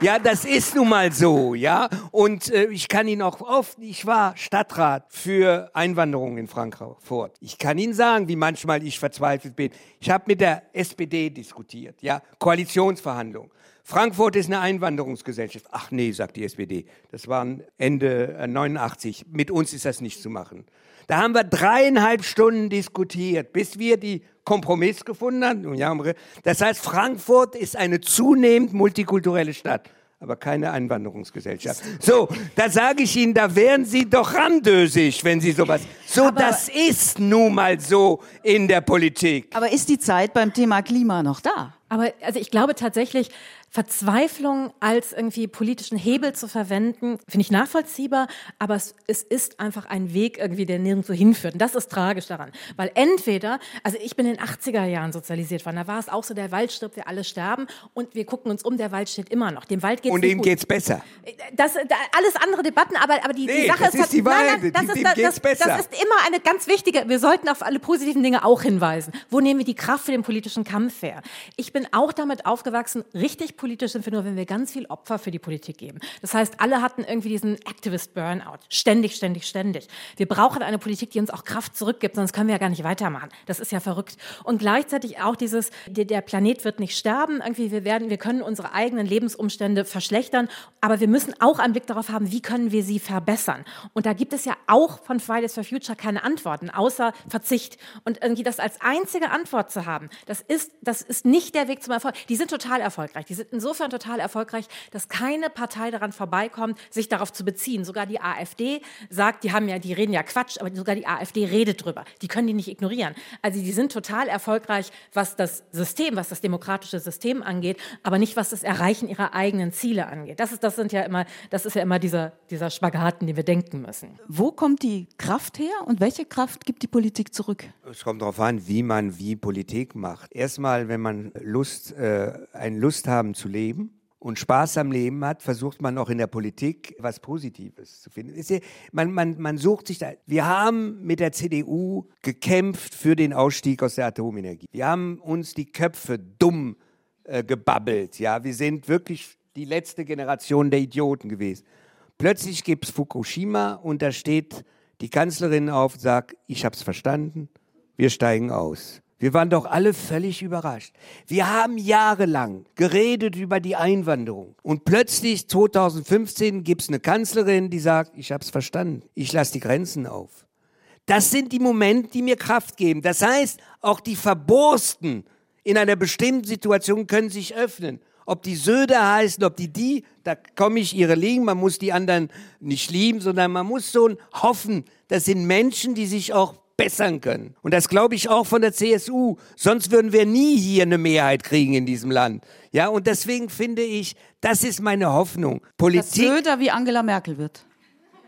Ja, das ist nun mal so, ja. Und äh, ich kann Ihnen auch oft, ich war Stadtrat für Einwanderung in Frankfurt. Ich kann Ihnen sagen, wie manchmal ich verzweifelt bin. Ich habe mit der SPD diskutiert, ja, Koalitionsverhandlungen. Frankfurt ist eine Einwanderungsgesellschaft. Ach nee, sagt die SPD. Das waren Ende 89. Äh, mit uns ist das nicht zu machen. Da haben wir dreieinhalb Stunden diskutiert, bis wir die Kompromiss gefunden haben. Das heißt, Frankfurt ist eine zunehmend multikulturelle Stadt aber keine Einwanderungsgesellschaft. So, da sage ich Ihnen, da wären Sie doch randösig, wenn Sie sowas. So, aber, das ist nun mal so in der Politik. Aber ist die Zeit beim Thema Klima noch da? Aber also ich glaube tatsächlich, Verzweiflung als irgendwie politischen Hebel zu verwenden, finde ich nachvollziehbar, aber es, es, ist einfach ein Weg irgendwie, der nirgendwo hinführt. Und das ist tragisch daran. Weil entweder, also ich bin in den 80er Jahren sozialisiert worden, da war es auch so, der Wald stirbt, wir alle sterben und wir gucken uns um, der Wald steht immer noch. Dem Wald geht's Und ihm geht's besser. Das, da, alles andere Debatten, aber, aber die, nee, die Sache das ist, ist die Wahrheit, nein, nein, das, ist, das, das, besser. das ist immer eine ganz wichtige, wir sollten auf alle positiven Dinge auch hinweisen. Wo nehmen wir die Kraft für den politischen Kampf her? Ich bin auch damit aufgewachsen, richtig politisch sind wir nur, wenn wir ganz viel Opfer für die Politik geben. Das heißt, alle hatten irgendwie diesen Activist Burnout. Ständig, ständig, ständig. Wir brauchen eine Politik, die uns auch Kraft zurückgibt, sonst können wir ja gar nicht weitermachen. Das ist ja verrückt. Und gleichzeitig auch dieses, der Planet wird nicht sterben. Irgendwie, wir werden, wir können unsere eigenen Lebensumstände verschlechtern. Aber wir müssen auch einen Blick darauf haben, wie können wir sie verbessern. Und da gibt es ja auch von Fridays for Future keine Antworten, außer Verzicht. Und irgendwie das als einzige Antwort zu haben, das ist, das ist nicht der Weg zum Erfolg. Die sind total erfolgreich. Die sind insofern total erfolgreich, dass keine Partei daran vorbeikommt, sich darauf zu beziehen. Sogar die AfD sagt, die haben ja, die reden ja Quatsch, aber sogar die AfD redet drüber. Die können die nicht ignorieren. Also die sind total erfolgreich, was das System, was das demokratische System angeht, aber nicht was das Erreichen ihrer eigenen Ziele angeht. Das ist, das sind ja immer, das ist ja immer dieser, dieser Spagaten, den wir denken müssen. Wo kommt die Kraft her und welche Kraft gibt die Politik zurück? Es kommt darauf an, wie man wie Politik macht. Erstmal, wenn man Lust, äh, eine Lust haben zu leben, und Spaß am Leben hat, versucht man auch in der Politik was Positives zu finden. Man, man, man sucht sich da. Wir haben mit der CDU gekämpft für den Ausstieg aus der Atomenergie. Wir haben uns die Köpfe dumm äh, gebabbelt. Ja, wir sind wirklich die letzte Generation der Idioten gewesen. Plötzlich gibt es Fukushima und da steht die Kanzlerin auf und sagt, ich habe es verstanden, wir steigen aus. Wir waren doch alle völlig überrascht. Wir haben jahrelang geredet über die Einwanderung. Und plötzlich 2015 gibt es eine Kanzlerin, die sagt, ich habe es verstanden, ich lasse die Grenzen auf. Das sind die Momente, die mir Kraft geben. Das heißt, auch die Verborsten in einer bestimmten Situation können sich öffnen. Ob die Söder heißen, ob die die, da komme ich ihre liegen. Man muss die anderen nicht lieben, sondern man muss so hoffen, das sind Menschen, die sich auch bessern können. Und das glaube ich auch von der CSU. Sonst würden wir nie hier eine Mehrheit kriegen in diesem Land. Ja, und deswegen finde ich, das ist meine Hoffnung. Politik. Dass Söder wie Angela Merkel wird.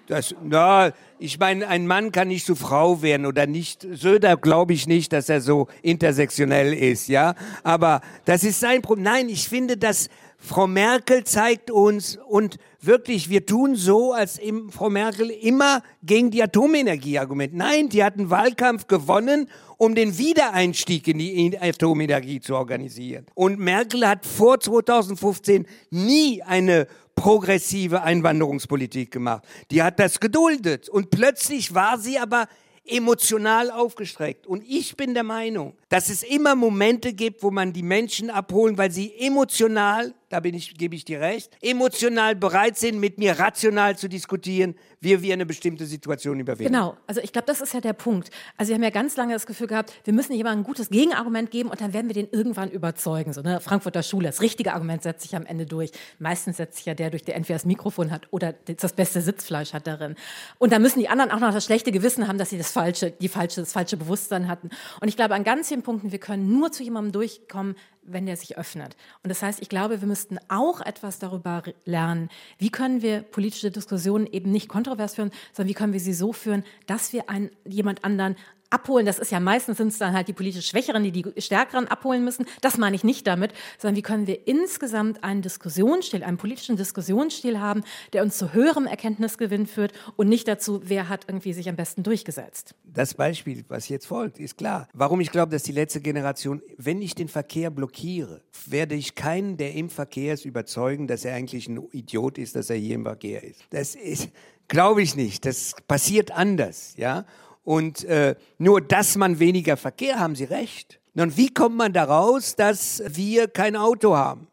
Das, na, ich meine, ein Mann kann nicht zu Frau werden oder nicht. Söder glaube ich nicht, dass er so intersektionell ist, ja. Aber das ist sein Problem. Nein, ich finde, dass Frau Merkel zeigt uns und wirklich, wir tun so, als Frau Merkel immer gegen die Atomenergie argumentiert. Nein, die hat einen Wahlkampf gewonnen, um den Wiedereinstieg in die Atomenergie zu organisieren. Und Merkel hat vor 2015 nie eine progressive Einwanderungspolitik gemacht. Die hat das geduldet. Und plötzlich war sie aber emotional aufgestreckt. Und ich bin der Meinung, dass es immer Momente gibt, wo man die Menschen abholen, weil sie emotional da bin ich, gebe ich dir recht, emotional bereit sind, mit mir rational zu diskutieren, wie wir eine bestimmte Situation überwinden. Genau, also ich glaube, das ist ja der Punkt. Also wir haben ja ganz lange das Gefühl gehabt, wir müssen jemandem ein gutes Gegenargument geben und dann werden wir den irgendwann überzeugen. So, ne? Frankfurter Schule, das richtige Argument setzt sich am Ende durch. Meistens setzt sich ja der durch, der entweder das Mikrofon hat oder das beste Sitzfleisch hat darin. Und dann müssen die anderen auch noch das schlechte Gewissen haben, dass sie das falsche, die falsche, das falsche Bewusstsein hatten. Und ich glaube, an ganz vielen Punkten, wir können nur zu jemandem durchkommen, wenn der sich öffnet. Und das heißt, ich glaube, wir müssten auch etwas darüber lernen, wie können wir politische Diskussionen eben nicht kontrovers führen, sondern wie können wir sie so führen, dass wir einen, jemand anderen abholen. Das ist ja meistens sind es dann halt die politisch Schwächeren, die die Stärkeren abholen müssen. Das meine ich nicht damit, sondern wie können wir insgesamt einen Diskussionsstil, einen politischen Diskussionsstil haben, der uns zu höherem Erkenntnisgewinn führt und nicht dazu, wer hat irgendwie sich am besten durchgesetzt. Das Beispiel, was jetzt folgt, ist klar. Warum ich glaube, dass die letzte Generation, wenn ich den Verkehr blockiere, werde ich keinen, der im Verkehr ist, überzeugen, dass er eigentlich ein Idiot ist, dass er hier im Verkehr ist. Das ist, glaube ich nicht. Das passiert anders, ja. Und äh, nur, dass man weniger Verkehr, haben Sie recht. Nun, wie kommt man daraus, dass wir kein Auto haben?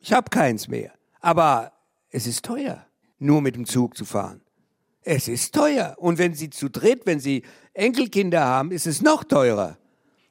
Ich habe keins mehr. Aber es ist teuer, nur mit dem Zug zu fahren. Es ist teuer. Und wenn Sie zu dritt, wenn Sie Enkelkinder haben, ist es noch teurer.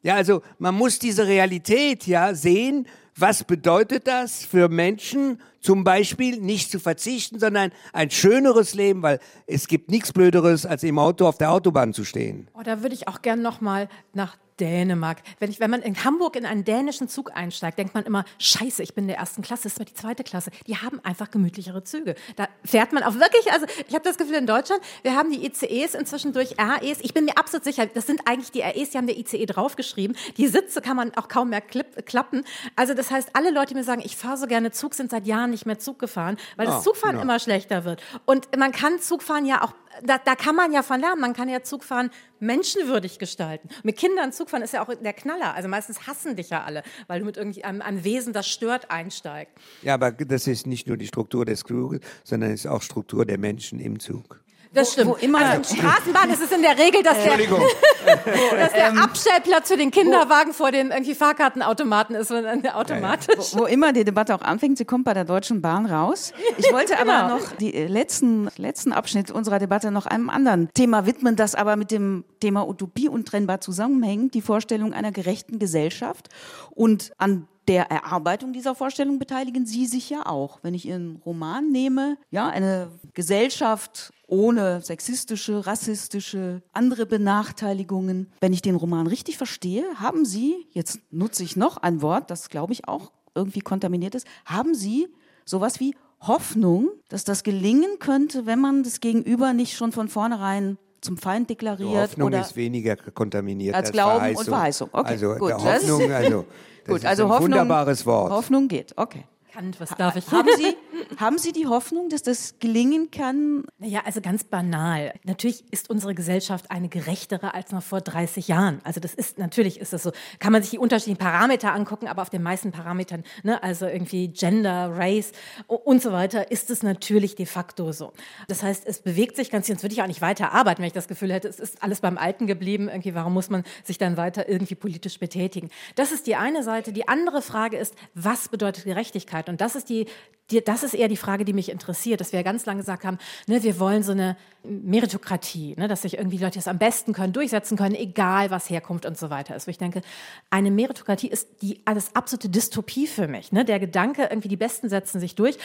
Ja, also man muss diese Realität ja sehen. Was bedeutet das für Menschen, zum Beispiel nicht zu verzichten, sondern ein schöneres Leben, weil es gibt nichts Blöderes, als im Auto auf der Autobahn zu stehen. Oh, da würde ich auch gern noch mal nach Dänemark. Wenn, ich, wenn man in Hamburg in einen dänischen Zug einsteigt, denkt man immer, scheiße, ich bin in der ersten Klasse, das ist mir die zweite Klasse. Die haben einfach gemütlichere Züge. Da fährt man auch wirklich, also ich habe das Gefühl in Deutschland, wir haben die ICEs inzwischen durch REs. Ich bin mir absolut sicher, das sind eigentlich die REs, die haben der ICE draufgeschrieben. Die Sitze kann man auch kaum mehr klappen. Also das heißt, alle Leute, die mir sagen, ich fahre so gerne Zug, sind seit Jahren nicht mehr Zug gefahren, weil das oh, Zugfahren no. immer schlechter wird. Und man kann Zugfahren ja auch da, da kann man ja von lernen. Man kann ja Zugfahren menschenwürdig gestalten. Mit Kindern Zugfahren ist ja auch der Knaller. Also meistens hassen dich ja alle, weil du mit irgendeinem einem Wesen, das stört, einsteigst. Ja, aber das ist nicht nur die Struktur des Zuges, sondern es ist auch Struktur der Menschen im Zug. Das stimmt. Wo, wo immer also in Straßenbahn ist es in der Regel, dass der, dass der ähm, Abstellplatz für den Kinderwagen vor dem irgendwie Fahrkartenautomaten ist, automatisch. Wo, wo, immer die Debatte auch anfängt, sie kommt bei der Deutschen Bahn raus. Ich wollte genau. aber noch die äh, letzten, letzten Abschnitt unserer Debatte noch einem anderen Thema widmen, das aber mit dem Thema Utopie untrennbar zusammenhängt, die Vorstellung einer gerechten Gesellschaft. Und an der Erarbeitung dieser Vorstellung beteiligen Sie sich ja auch. Wenn ich Ihren Roman nehme, ja, eine Gesellschaft ohne sexistische, rassistische, andere Benachteiligungen. Wenn ich den Roman richtig verstehe, haben Sie, jetzt nutze ich noch ein Wort, das glaube ich auch irgendwie kontaminiert ist, haben Sie sowas wie Hoffnung, dass das gelingen könnte, wenn man das Gegenüber nicht schon von vornherein zum Feind deklariert. Die Hoffnung oder ist weniger kontaminiert als, als Glauben Verheißung. und Verheißung. Okay, also gut. Hoffnung, also, das gut, also ist ein Hoffnung, wunderbares Wort. Hoffnung geht, okay bekannt. Was darf ich? Haben Sie, haben Sie die Hoffnung, dass das gelingen kann? Naja, also ganz banal. Natürlich ist unsere Gesellschaft eine gerechtere als noch vor 30 Jahren. Also das ist, natürlich ist das so. Kann man sich die unterschiedlichen Parameter angucken, aber auf den meisten Parametern, ne, also irgendwie Gender, Race und so weiter, ist es natürlich de facto so. Das heißt, es bewegt sich ganz, sonst würde ich auch nicht weiter arbeiten, wenn ich das Gefühl hätte, es ist alles beim Alten geblieben. Irgendwie, warum muss man sich dann weiter irgendwie politisch betätigen? Das ist die eine Seite. Die andere Frage ist, was bedeutet Gerechtigkeit? Und das ist die, die, das ist eher die Frage, die mich interessiert, dass wir ganz lange gesagt haben, ne, wir wollen so eine Meritokratie, ne, dass sich irgendwie Leute das am besten können, durchsetzen können, egal was Herkunft und so weiter ist. Wo ich denke, eine Meritokratie ist die alles absolute Dystopie für mich. Ne? Der Gedanke, irgendwie die Besten setzen sich durch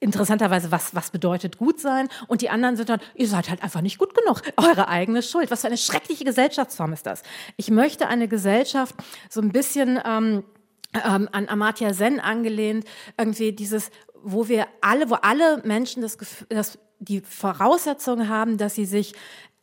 interessanterweise, was, was bedeutet gut sein? Und die anderen sind dann, ihr seid halt einfach nicht gut genug. Eure eigene Schuld. Was für eine schreckliche Gesellschaftsform ist das? Ich möchte eine Gesellschaft so ein bisschen ähm, ähm, an Amartya Sen angelehnt, irgendwie dieses, wo wir alle, wo alle Menschen das, das die Voraussetzung haben, dass sie sich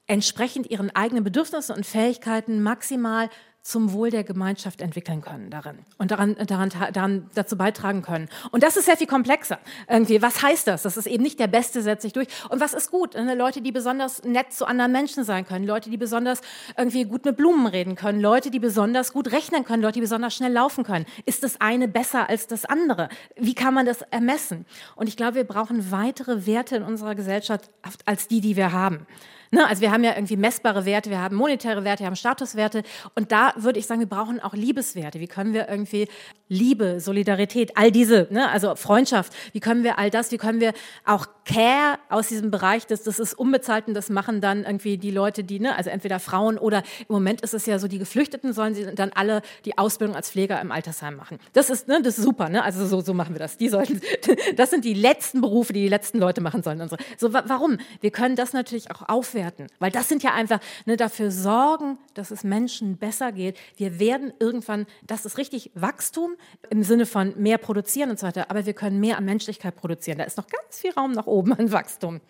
entsprechend ihren eigenen Bedürfnissen und Fähigkeiten maximal zum Wohl der Gemeinschaft entwickeln können darin und daran, daran, daran dazu beitragen können. Und das ist sehr viel komplexer. Irgendwie, was heißt das? Das ist eben nicht der Beste setzt sich durch. Und was ist gut? Ne, Leute, die besonders nett zu anderen Menschen sein können, Leute, die besonders irgendwie gut mit Blumen reden können, Leute, die besonders gut rechnen können, Leute, die besonders schnell laufen können. Ist das eine besser als das andere? Wie kann man das ermessen? Und ich glaube, wir brauchen weitere Werte in unserer Gesellschaft als die, die wir haben. Ne? Also wir haben ja irgendwie messbare Werte, wir haben monetäre Werte, wir haben Statuswerte und da würde ich sagen, wir brauchen auch Liebeswerte. Wie können wir irgendwie Liebe, Solidarität, all diese, ne? also Freundschaft, wie können wir all das, wie können wir auch Care aus diesem Bereich, das, das ist unbezahlt und das machen dann irgendwie die Leute, die, ne? also entweder Frauen oder im Moment ist es ja so, die Geflüchteten sollen sie dann alle die Ausbildung als Pfleger im Altersheim machen. Das ist, ne, das ist super, ne? also so, so machen wir das. Die sollten, das sind die letzten Berufe, die die letzten Leute machen sollen. Und so, so warum? Wir können das natürlich auch aufwerten, weil das sind ja einfach ne, dafür sorgen, dass es Menschen besser geht. Wir werden irgendwann, das ist richtig Wachstum im Sinne von mehr produzieren und so weiter, aber wir können mehr an Menschlichkeit produzieren. Da ist noch ganz viel Raum nach oben an Wachstum.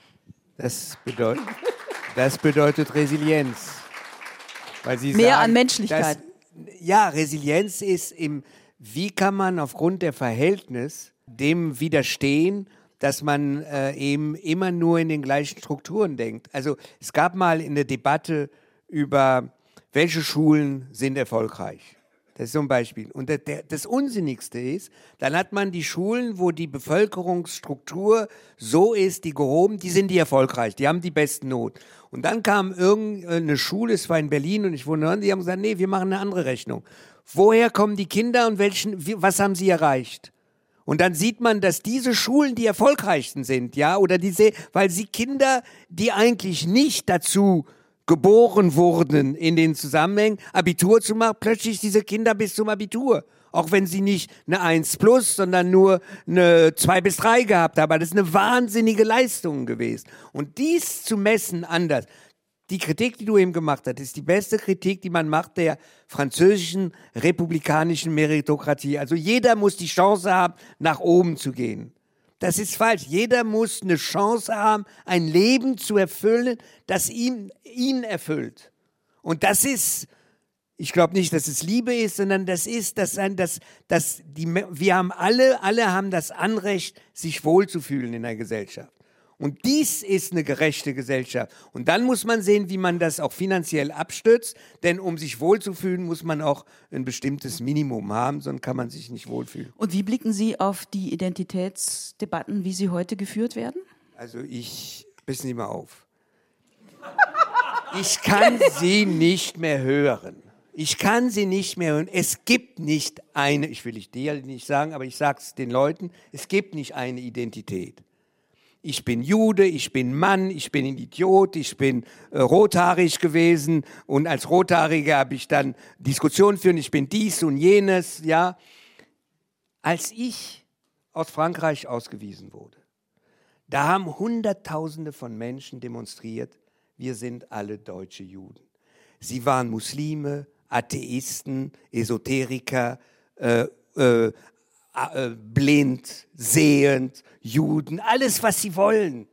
Das bedeutet, das bedeutet Resilienz. Weil Sie mehr sagen, an Menschlichkeit. Dass, ja, Resilienz ist im, wie kann man aufgrund der Verhältnis dem widerstehen, dass man äh, eben immer nur in den gleichen Strukturen denkt. Also es gab mal in der Debatte über welche Schulen sind erfolgreich. Das ist so ein Beispiel. Und das Unsinnigste ist, dann hat man die Schulen, wo die Bevölkerungsstruktur so ist, die gehoben, die sind die erfolgreich, die haben die besten Not. Und dann kam irgendeine Schule, es war in Berlin und ich wohne die haben gesagt, nee, wir machen eine andere Rechnung. Woher kommen die Kinder und welchen, was haben sie erreicht? Und dann sieht man, dass diese Schulen die erfolgreichsten sind, ja, oder diese, weil sie Kinder, die eigentlich nicht dazu geboren wurden in den Zusammenhängen, Abitur zu machen, plötzlich diese Kinder bis zum Abitur. Auch wenn sie nicht eine 1 plus, sondern nur eine 2 bis 3 gehabt haben. Das ist eine wahnsinnige Leistung gewesen. Und dies zu messen anders die Kritik, die du eben gemacht hast, ist die beste Kritik, die man macht der französischen republikanischen Meritokratie. Also jeder muss die Chance haben, nach oben zu gehen. Das ist falsch. Jeder muss eine Chance haben, ein Leben zu erfüllen, das ihn, ihn erfüllt. Und das ist, ich glaube nicht, dass es Liebe ist, sondern das ist, dass, dass, dass die, wir haben alle, alle haben das Anrecht, sich wohlzufühlen in der Gesellschaft. Und dies ist eine gerechte Gesellschaft. Und dann muss man sehen, wie man das auch finanziell abstützt. Denn um sich wohlzufühlen, muss man auch ein bestimmtes Minimum haben, sonst kann man sich nicht wohlfühlen. Und wie blicken Sie auf die Identitätsdebatten, wie sie heute geführt werden? Also ich, wissen Sie mal auf. Ich kann sie nicht mehr hören. Ich kann sie nicht mehr hören. Es gibt nicht eine, ich will dir nicht sagen, aber ich sage es den Leuten, es gibt nicht eine Identität ich bin Jude, ich bin Mann, ich bin ein Idiot, ich bin äh, rothaarig gewesen und als Rothaarige habe ich dann Diskussionen führen, ich bin dies und jenes, ja. Als ich aus Frankreich ausgewiesen wurde, da haben Hunderttausende von Menschen demonstriert, wir sind alle deutsche Juden. Sie waren Muslime, Atheisten, Esoteriker, äh, äh, äh, blind, sehend, Juden, alles, was sie wollen.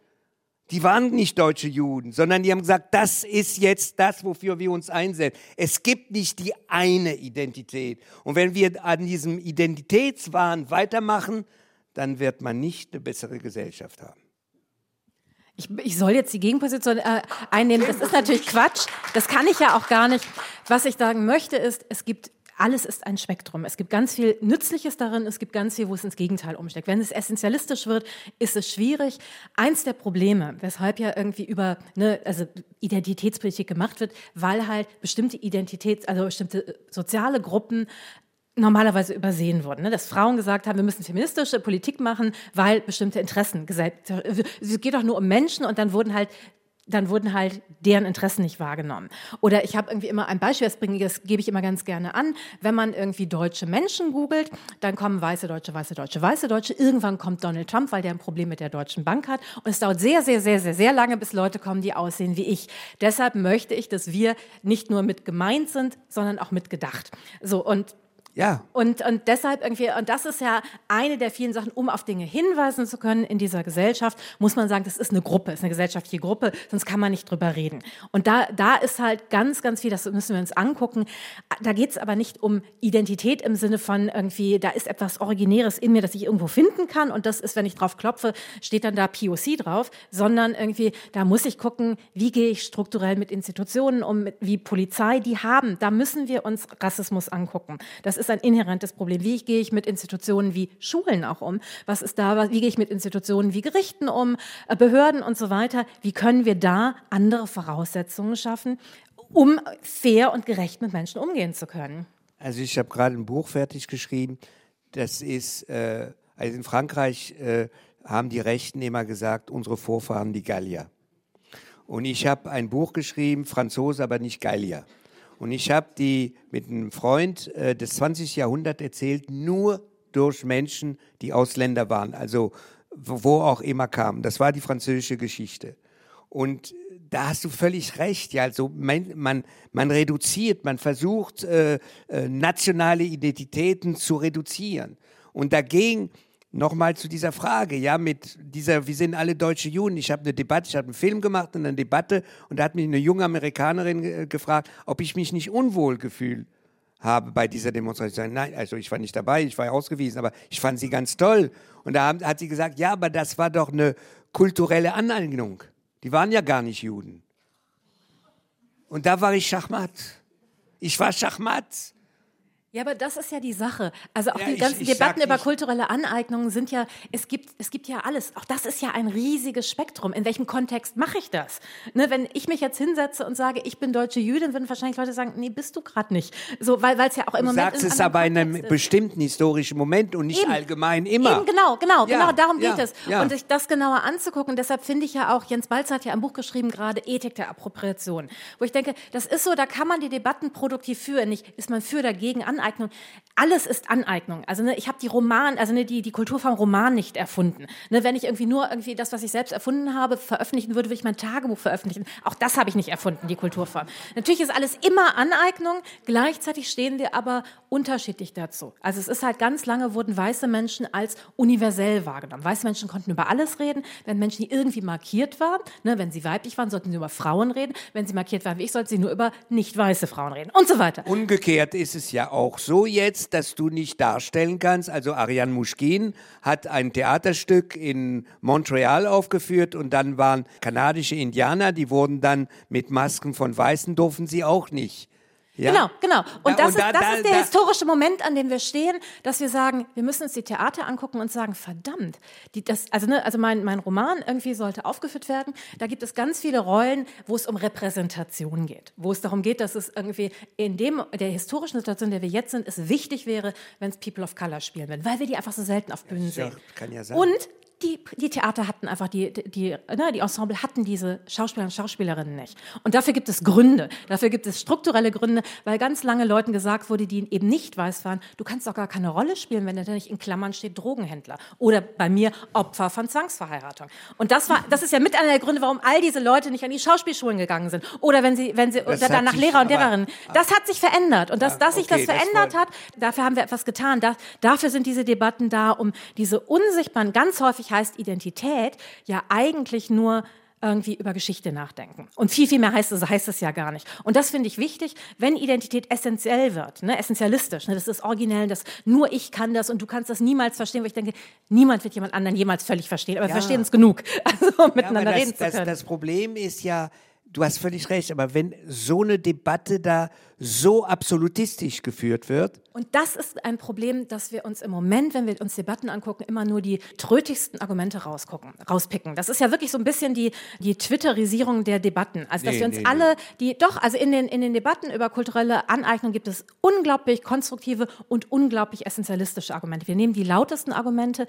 Die waren nicht deutsche Juden, sondern die haben gesagt, das ist jetzt das, wofür wir uns einsetzen. Es gibt nicht die eine Identität. Und wenn wir an diesem Identitätswahn weitermachen, dann wird man nicht eine bessere Gesellschaft haben. Ich, ich soll jetzt die Gegenposition äh, einnehmen. Das ist natürlich Quatsch. Das kann ich ja auch gar nicht. Was ich sagen möchte ist, es gibt alles ist ein Spektrum. Es gibt ganz viel Nützliches darin, es gibt ganz viel, wo es ins Gegenteil umsteckt. Wenn es essentialistisch wird, ist es schwierig. Eins der Probleme, weshalb ja irgendwie über ne, also Identitätspolitik gemacht wird, weil halt bestimmte Identitäts-, also bestimmte äh, soziale Gruppen normalerweise übersehen wurden. Ne? Dass Frauen gesagt haben, wir müssen feministische Politik machen, weil bestimmte Interessen gesagt Es geht doch nur um Menschen und dann wurden halt dann wurden halt deren Interessen nicht wahrgenommen. Oder ich habe irgendwie immer ein Beispiel, das, bringe, das gebe ich immer ganz gerne an. Wenn man irgendwie deutsche Menschen googelt, dann kommen weiße Deutsche, weiße Deutsche, weiße Deutsche. Irgendwann kommt Donald Trump, weil der ein Problem mit der Deutschen Bank hat. Und es dauert sehr, sehr, sehr, sehr, sehr lange, bis Leute kommen, die aussehen wie ich. Deshalb möchte ich, dass wir nicht nur mit gemeint sind, sondern auch mit gedacht. So, und ja. Und, und deshalb irgendwie, und das ist ja eine der vielen Sachen, um auf Dinge hinweisen zu können in dieser Gesellschaft, muss man sagen, das ist eine Gruppe, ist eine gesellschaftliche Gruppe, sonst kann man nicht drüber reden. Und da, da ist halt ganz, ganz viel, das müssen wir uns angucken. Da geht es aber nicht um Identität im Sinne von irgendwie, da ist etwas Originäres in mir, das ich irgendwo finden kann und das ist, wenn ich drauf klopfe, steht dann da POC drauf, sondern irgendwie, da muss ich gucken, wie gehe ich strukturell mit Institutionen um, wie Polizei, die haben, da müssen wir uns Rassismus angucken. Das ist ein inhärentes Problem. Wie gehe ich mit Institutionen wie Schulen auch um? Was ist da, wie gehe ich mit Institutionen wie Gerichten um, äh, Behörden und so weiter? Wie können wir da andere Voraussetzungen schaffen, um fair und gerecht mit Menschen umgehen zu können? Also ich habe gerade ein Buch fertig geschrieben. Das ist, äh, also in Frankreich äh, haben die Rechten immer gesagt, unsere Vorfahren die Gallier. Und ich habe ein Buch geschrieben, Franzose, aber nicht Gallier. Und ich habe die mit einem Freund äh, des 20. Jahrhunderts erzählt, nur durch Menschen, die Ausländer waren, also wo auch immer kamen. Das war die französische Geschichte. Und da hast du völlig recht. Ja, also man, man, man reduziert, man versucht, äh, äh, nationale Identitäten zu reduzieren. Und dagegen nochmal zu dieser Frage, ja, mit dieser, wir sind alle deutsche Juden. Ich habe eine Debatte, ich habe einen Film gemacht und eine Debatte und da hat mich eine junge Amerikanerin äh, gefragt, ob ich mich nicht unwohl gefühlt habe bei dieser Demonstration. Nein, also ich war nicht dabei, ich war ausgewiesen, aber ich fand sie ganz toll. Und da hat sie gesagt, ja, aber das war doch eine kulturelle Aneignung. Die waren ja gar nicht Juden. Und da war ich Schachmatt. Ich war Schachmatt. Ja, aber das ist ja die Sache. Also auch Ja, die ich- ganzen ich Debatten sag über kulturelle Aneignungen sind ja, es gibt, es gibt ja alles. Auch das ist ja ein riesiges Spektrum. In welchem Kontext mache ich das? Ne, wenn ich mich jetzt hinsetze und sage, ich bin deutsche Jüdin, würden wahrscheinlich Leute sagen, nee, bist du gerade nicht. So, weil es ja auch im Du Moment sagst in es aber in einem ist. bestimmten historischen Moment und nicht Eben. allgemein immer. Eben, genau, genau, Ja, genau, darum ja, geht es. Und sich das genauer anzugucken, deshalb finde ich ja auch, Jens Balz hat ja ein Buch geschrieben, gerade Ethik der Appropriation, wo ich denke, das ist so, da kann man die Debatten produktiv führen. Nicht, ist man für, dagegen, Aneignung. Alles ist Aneignung. Also ne, ich habe die Roman, also ne, die, die Kulturform Roman nicht erfunden. Ne, wenn ich irgendwie nur irgendwie das, was ich selbst erfunden habe, veröffentlichen würde, würde ich mein Tagebuch veröffentlichen. Auch das habe ich nicht erfunden, die Kulturform. Natürlich ist alles immer Aneignung, gleichzeitig stehen wir aber unterschiedlich dazu. Also es ist halt ganz lange wurden weiße Menschen als universell wahrgenommen. Weiße Menschen konnten über alles reden. Wenn Menschen, die irgendwie markiert waren, ne, wenn sie weiblich waren, sollten sie über Frauen reden. Wenn sie markiert waren wie ich, sollten sie nur über nicht weiße Frauen reden und so weiter. Umgekehrt ist es ja auch so jetzt, dass du nicht darstellen kannst. Also Ariane Muschkin hat ein Theaterstück in Montreal aufgeführt und dann waren kanadische Indianer, die wurden dann mit Masken von Weißen, durften sie auch nicht. Ja? Genau, genau. Und Ja, das, und da- ist, das da- ist der da- historische Moment, an dem wir stehen, dass wir sagen, wir müssen uns die Theater angucken und sagen, verdammt, die, das, also, ne, also mein, mein Roman irgendwie sollte aufgeführt werden. Da gibt es ganz viele Rollen, wo es um Repräsentation geht, wo es darum geht, dass es irgendwie in dem der historischen Situation, in der wir jetzt sind, es wichtig wäre, wenn es People of Color spielen würden, weil wir die einfach so selten auf Bühnen Ja, sehen. kann ja sein. Und die, die Theater hatten einfach, die, die, ne, die Ensemble hatten diese Schauspieler und Schauspielerinnen nicht. Und dafür gibt es Gründe. Dafür gibt es strukturelle Gründe, weil ganz lange Leuten gesagt wurde, die eben nicht weiß waren, du kannst doch gar keine Rolle spielen, wenn da nicht in Klammern steht Drogenhändler. Oder bei mir Opfer von Zwangsverheiratung. Und das war, das ist ja mit einer der Gründe, warum all diese Leute nicht an die Schauspielschulen gegangen sind. Oder wenn sie, wenn sie, oder hat dann nach sich Lehrer und Lehrerinnen. Das hat sich verändert. Und dass, dass sich okay, das das verändert war- hat, dafür haben wir etwas getan. Da, dafür sind diese Debatten da, um diese unsichtbaren, ganz häufig heißt Identität ja eigentlich nur irgendwie über Geschichte nachdenken. Und viel, viel mehr heißt es, heißt es ja gar nicht. Und das finde ich wichtig, wenn Identität essentiell wird, ne, essentialistisch, ne, das ist originell, das nur ich kann das und du kannst das niemals verstehen, weil ich denke, niemand wird jemand anderen jemals völlig verstehen, aber wir verstehen uns genug, also um Ja, miteinander das, reden zu das, können. das Problem ist ja, du hast völlig recht, aber wenn so eine Debatte da so absolutistisch geführt wird, Und das ist ein Problem, dass wir uns im Moment, wenn wir uns Debatten angucken, immer nur die trötigsten Argumente rausgucken, rauspicken. Das ist ja wirklich so ein bisschen die, die Twitterisierung der Debatten. Also, dass Nee, wir uns nee, alle, die, doch, also in den, in den Debatten über kulturelle Aneignung gibt es unglaublich konstruktive und unglaublich essentialistische Argumente. Wir nehmen die lautesten Argumente,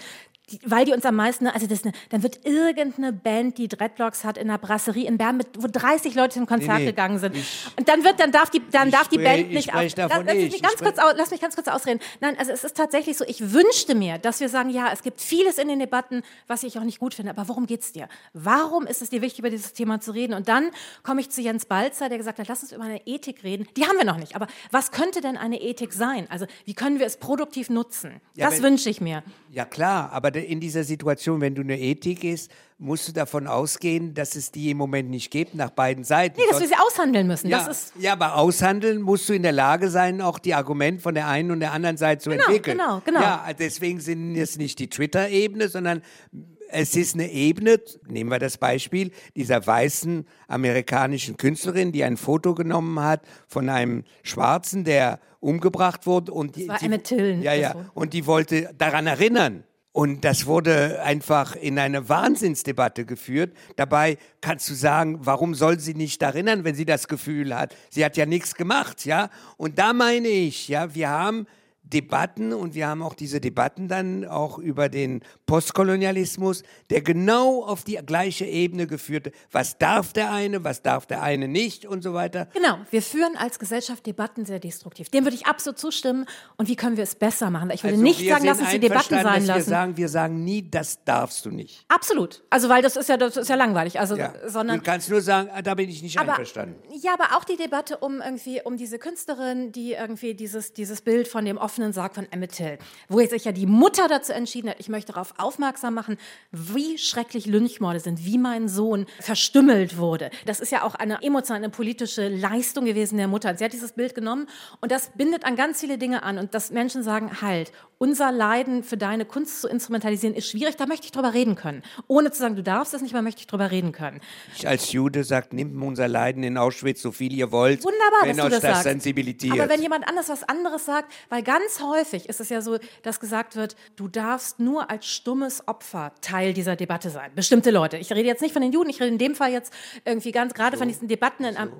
die, weil die uns am meisten, also das, dann wird irgendeine Band, die Dreadlocks hat, in einer Brasserie in Bern, mit, wo 30 Leute zum Konzert gegangen sind. Und dann wird, dann darf die, dann Ich darf die Band ich nicht sprech davon lass, lass nicht. mich Ich ganz kurz aus, lass mich ganz kurz ausreden. Nein, also es ist tatsächlich so, ich wünschte mir, dass wir sagen, ja, es gibt vieles in den Debatten, was ich auch nicht gut finde, aber worum geht's dir? Warum ist es dir wichtig, über dieses Thema zu reden? Und dann komme ich zu Jens Balzer, der gesagt hat, lass uns über eine Ethik reden. Die haben wir noch nicht, aber was könnte denn eine Ethik sein? Also wie können wir es produktiv nutzen? Ja, das wünsche ich mir. ja klar, aber in dieser Situation, wenn du eine Ethik ist, musst du davon ausgehen, dass es die im Moment nicht gibt, nach beiden Seiten. Nee, dass wir Sonst- sie aushandeln müssen. ja, ja, aber aushandeln musst du in der Lage sein, auch die Argumente von der einen und der anderen Seite zu entwickeln. genau, genau. Ja, deswegen sind es nicht die Twitter-Ebene, sondern Es ist eine Ebene, nehmen wir das Beispiel, dieser weißen amerikanischen Künstlerin, die ein Foto genommen hat von einem Schwarzen, der umgebracht wurde. Und die, Das war die, Emmett Till, Ja, ja. Und die wollte daran erinnern. Und das wurde einfach in eine Wahnsinnsdebatte geführt. Dabei kannst du sagen, warum soll sie nicht erinnern, wenn sie das Gefühl hat? Sie hat ja nichts gemacht, ja? Und da meine ich, ja, wir haben Debatten und wir haben auch diese Debatten dann auch über den Postkolonialismus, der genau auf die gleiche Ebene geführte. Was darf der eine, was darf der eine nicht und so weiter. Genau, wir führen als Gesellschaft Debatten sehr destruktiv. Dem würde ich absolut zustimmen. Und wie können wir es besser machen? Ich würde Also nicht wir sagen, lass uns die Debatten sein dass Wir lassen. sagen, wir sagen nie, das darfst du nicht. Absolut. Also, weil das ist ja, das ist ja langweilig. Also, Ja. sondern. du kannst nur sagen, ah, da bin ich nicht aber, einverstanden. ja, aber auch die Debatte um irgendwie um diese Künstlerin, die irgendwie dieses, dieses Bild von dem offenen Sarg von Emmett Till, wo sich ja die Mutter dazu entschieden hat, ich möchte darauf aufmerksam machen, wie schrecklich Lynchmorde sind, wie mein Sohn verstümmelt wurde. Das ist ja auch eine emotionale, politische Leistung gewesen der Mutter. Sie hat dieses Bild genommen und das bindet an ganz viele Dinge an und dass Menschen sagen, halt, unser Leiden für deine Kunst zu instrumentalisieren ist schwierig, da möchte ich drüber reden können. Ohne zu sagen, du darfst das nicht, aber möchte ich drüber reden können. Ich als Jude sagt, nehmt unser Leiden in Auschwitz so viel ihr wollt, Wunderbar, wenn dass euch du das, das sensibilisiert. Aber wenn jemand anders was anderes sagt, weil ganz häufig ist es ja so, dass gesagt wird, du darfst nur als stummes Opfer Teil dieser Debatte sein. Bestimmte Leute. Ich rede jetzt nicht von den Juden, ich rede in dem Fall jetzt irgendwie ganz gerade von diesen Debatten in Am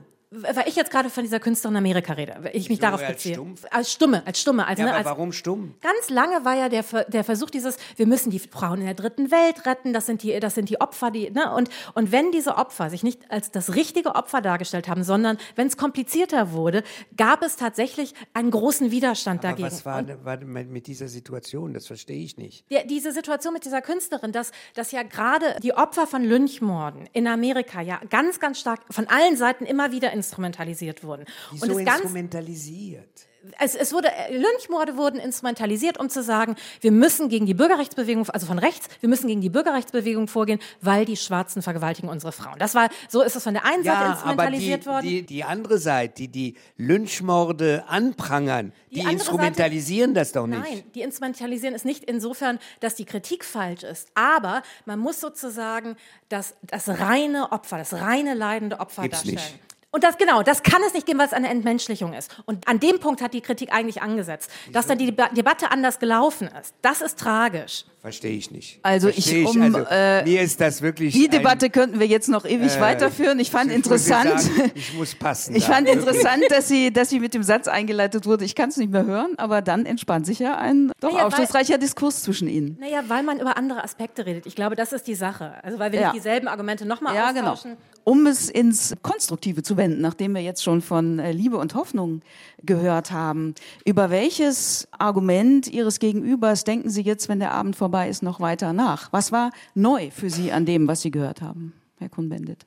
weil ich jetzt gerade von dieser Künstlerin in Amerika rede, ich mich Wieso, darauf als beziehe. stumpf? Als Stumme, als Stumme. Also, ja, ne, aber als, warum stumm? Ganz lange war ja der, der Versuch dieses, wir müssen die Frauen in der dritten Welt retten, das sind die, das sind die Opfer, die, ne? und, und wenn diese Opfer sich nicht als das richtige Opfer dargestellt haben, sondern wenn es komplizierter wurde, gab es tatsächlich einen großen Widerstand Aber dagegen. was war, war mit dieser Situation? Das verstehe ich nicht. Der, diese Situation mit dieser Künstlerin, dass, dass ja gerade die Opfer von Lynchmorden in Amerika ja ganz, ganz stark von allen Seiten immer wieder instrumentalisiert wurden. Wieso und es instrumentalisiert? es, es wurde, äh, Lynchmorde wurden instrumentalisiert, um zu sagen, wir müssen gegen die Bürgerrechtsbewegung, also von rechts, wir müssen gegen die Bürgerrechtsbewegung vorgehen, weil die Schwarzen vergewaltigen unsere Frauen. Das war, so ist es von der einen Seite Ja, aber instrumentalisiert die, worden. die, die andere Seite, die die Lynchmorde anprangern, die, Die instrumentalisieren das doch nicht. Nein, die instrumentalisieren ist nicht insofern, dass die Kritik falsch ist, aber man muss sozusagen das, das reine Opfer, das reine leidende Opfer Gibt's darstellen. nicht. Und das genau, das kann es nicht geben, weil es eine Entmenschlichung ist. Und an dem Punkt hat die Kritik eigentlich angesetzt, dass dann die Deba Debatte anders gelaufen ist. Das ist tragisch. Verstehe ich nicht. Also ich, Verstehe um, also, äh, mir ist das wirklich Die ein- Debatte könnten wir jetzt noch ewig weiterführen. Ich fand ich interessant, sagen, ich muss passen. ich da. fand interessant, dass sie, dass sie mit dem Satz eingeleitet wurde. Ich kann es nicht mehr hören, aber dann entspann sich ja ein doch Naja, weil- aufschlussreicher Diskurs zwischen ihnen. Naja, weil man über andere Aspekte redet. Ich glaube, das ist die Sache. Also weil wir Ja. nicht dieselben Argumente nochmal Ja, genau. Um es ins Konstruktive zu wenden, nachdem wir jetzt schon von äh, Liebe und Hoffnung gehört haben, über welches Argument Ihres Gegenübers denken Sie jetzt, wenn der Abend vorbei ist, noch weiter nach? Was war neu für Sie an dem, was Sie gehört haben, Herr Kuhn-Bendit?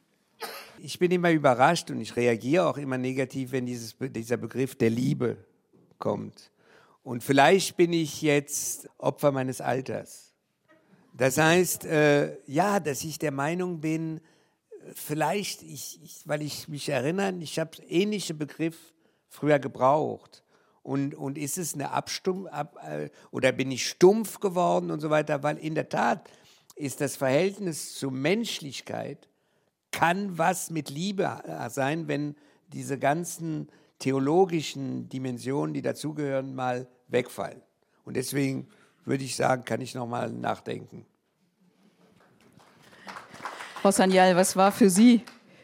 Ich bin immer überrascht und ich reagiere auch immer negativ, wenn dieses, dieser Begriff der Liebe kommt. Und vielleicht bin ich jetzt Opfer meines Alters. Das heißt, äh, ja, dass ich der Meinung bin, vielleicht, ich, ich, weil ich mich erinnere, ich habe ähnliche Begriff früher gebraucht. Und, und ist es eine Abstumm, ab, äh, oder bin ich stumpf geworden und so weiter? Weil in der Tat ist das Verhältnis zur Menschlichkeit kann was mit Liebe äh, sein, wenn diese ganzen theologischen Dimensionen, die dazugehören, mal wegfallen. Und deswegen würde ich sagen, kann ich noch mal nachdenken. Frau Sanyal, was war für Sie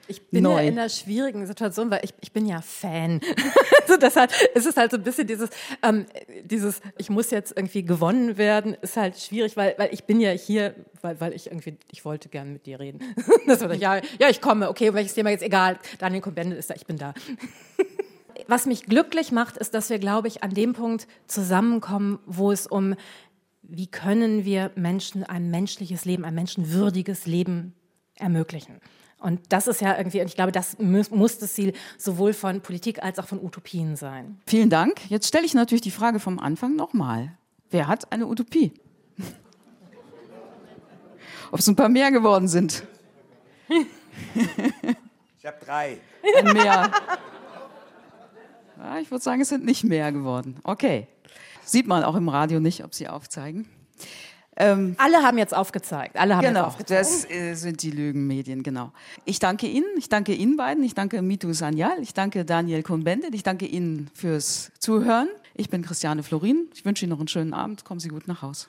Ich bin neu? ja in einer schwierigen Situation, weil ich, ich bin ja Fan. also deshalb ist es halt so ein bisschen dieses, ähm, dieses, ich muss jetzt irgendwie gewonnen werden, ist halt schwierig, weil, weil ich bin ja hier, weil, weil ich irgendwie, ich wollte gerne mit dir reden. das war, ja, ja, ich komme, okay, welches Thema jetzt egal, Daniel Cohn-Bendit ist da, ich bin da. Was mich glücklich macht, ist, dass wir, glaube ich, an dem Punkt zusammenkommen, wo es um, wie können wir Menschen ein menschliches Leben, ein menschenwürdiges Leben ermöglichen. Und das ist ja irgendwie, und ich glaube, das muss, muss das Ziel sowohl von Politik als auch von Utopien sein. Vielen Dank. Jetzt stelle ich natürlich die Frage vom Anfang nochmal. Wer hat eine Utopie? Ob es ein paar mehr geworden sind. Ich habe drei. Ein mehr. Ja, ich würde sagen, es sind nicht mehr geworden. Okay. Sieht man auch im Radio nicht, ob sie aufzeigen. Ähm, alle haben jetzt aufgezeigt. Alle haben genau, aufgezeigt. das äh, sind die Lügenmedien, genau. Ich danke Ihnen, ich danke Ihnen beiden, ich danke Mitu Sanyal, ich danke Daniel Cohn-Bendit, ich danke Ihnen fürs Zuhören. Ich bin Christiane Florin. Ich wünsche Ihnen noch einen schönen Abend. Kommen Sie gut nach Hause.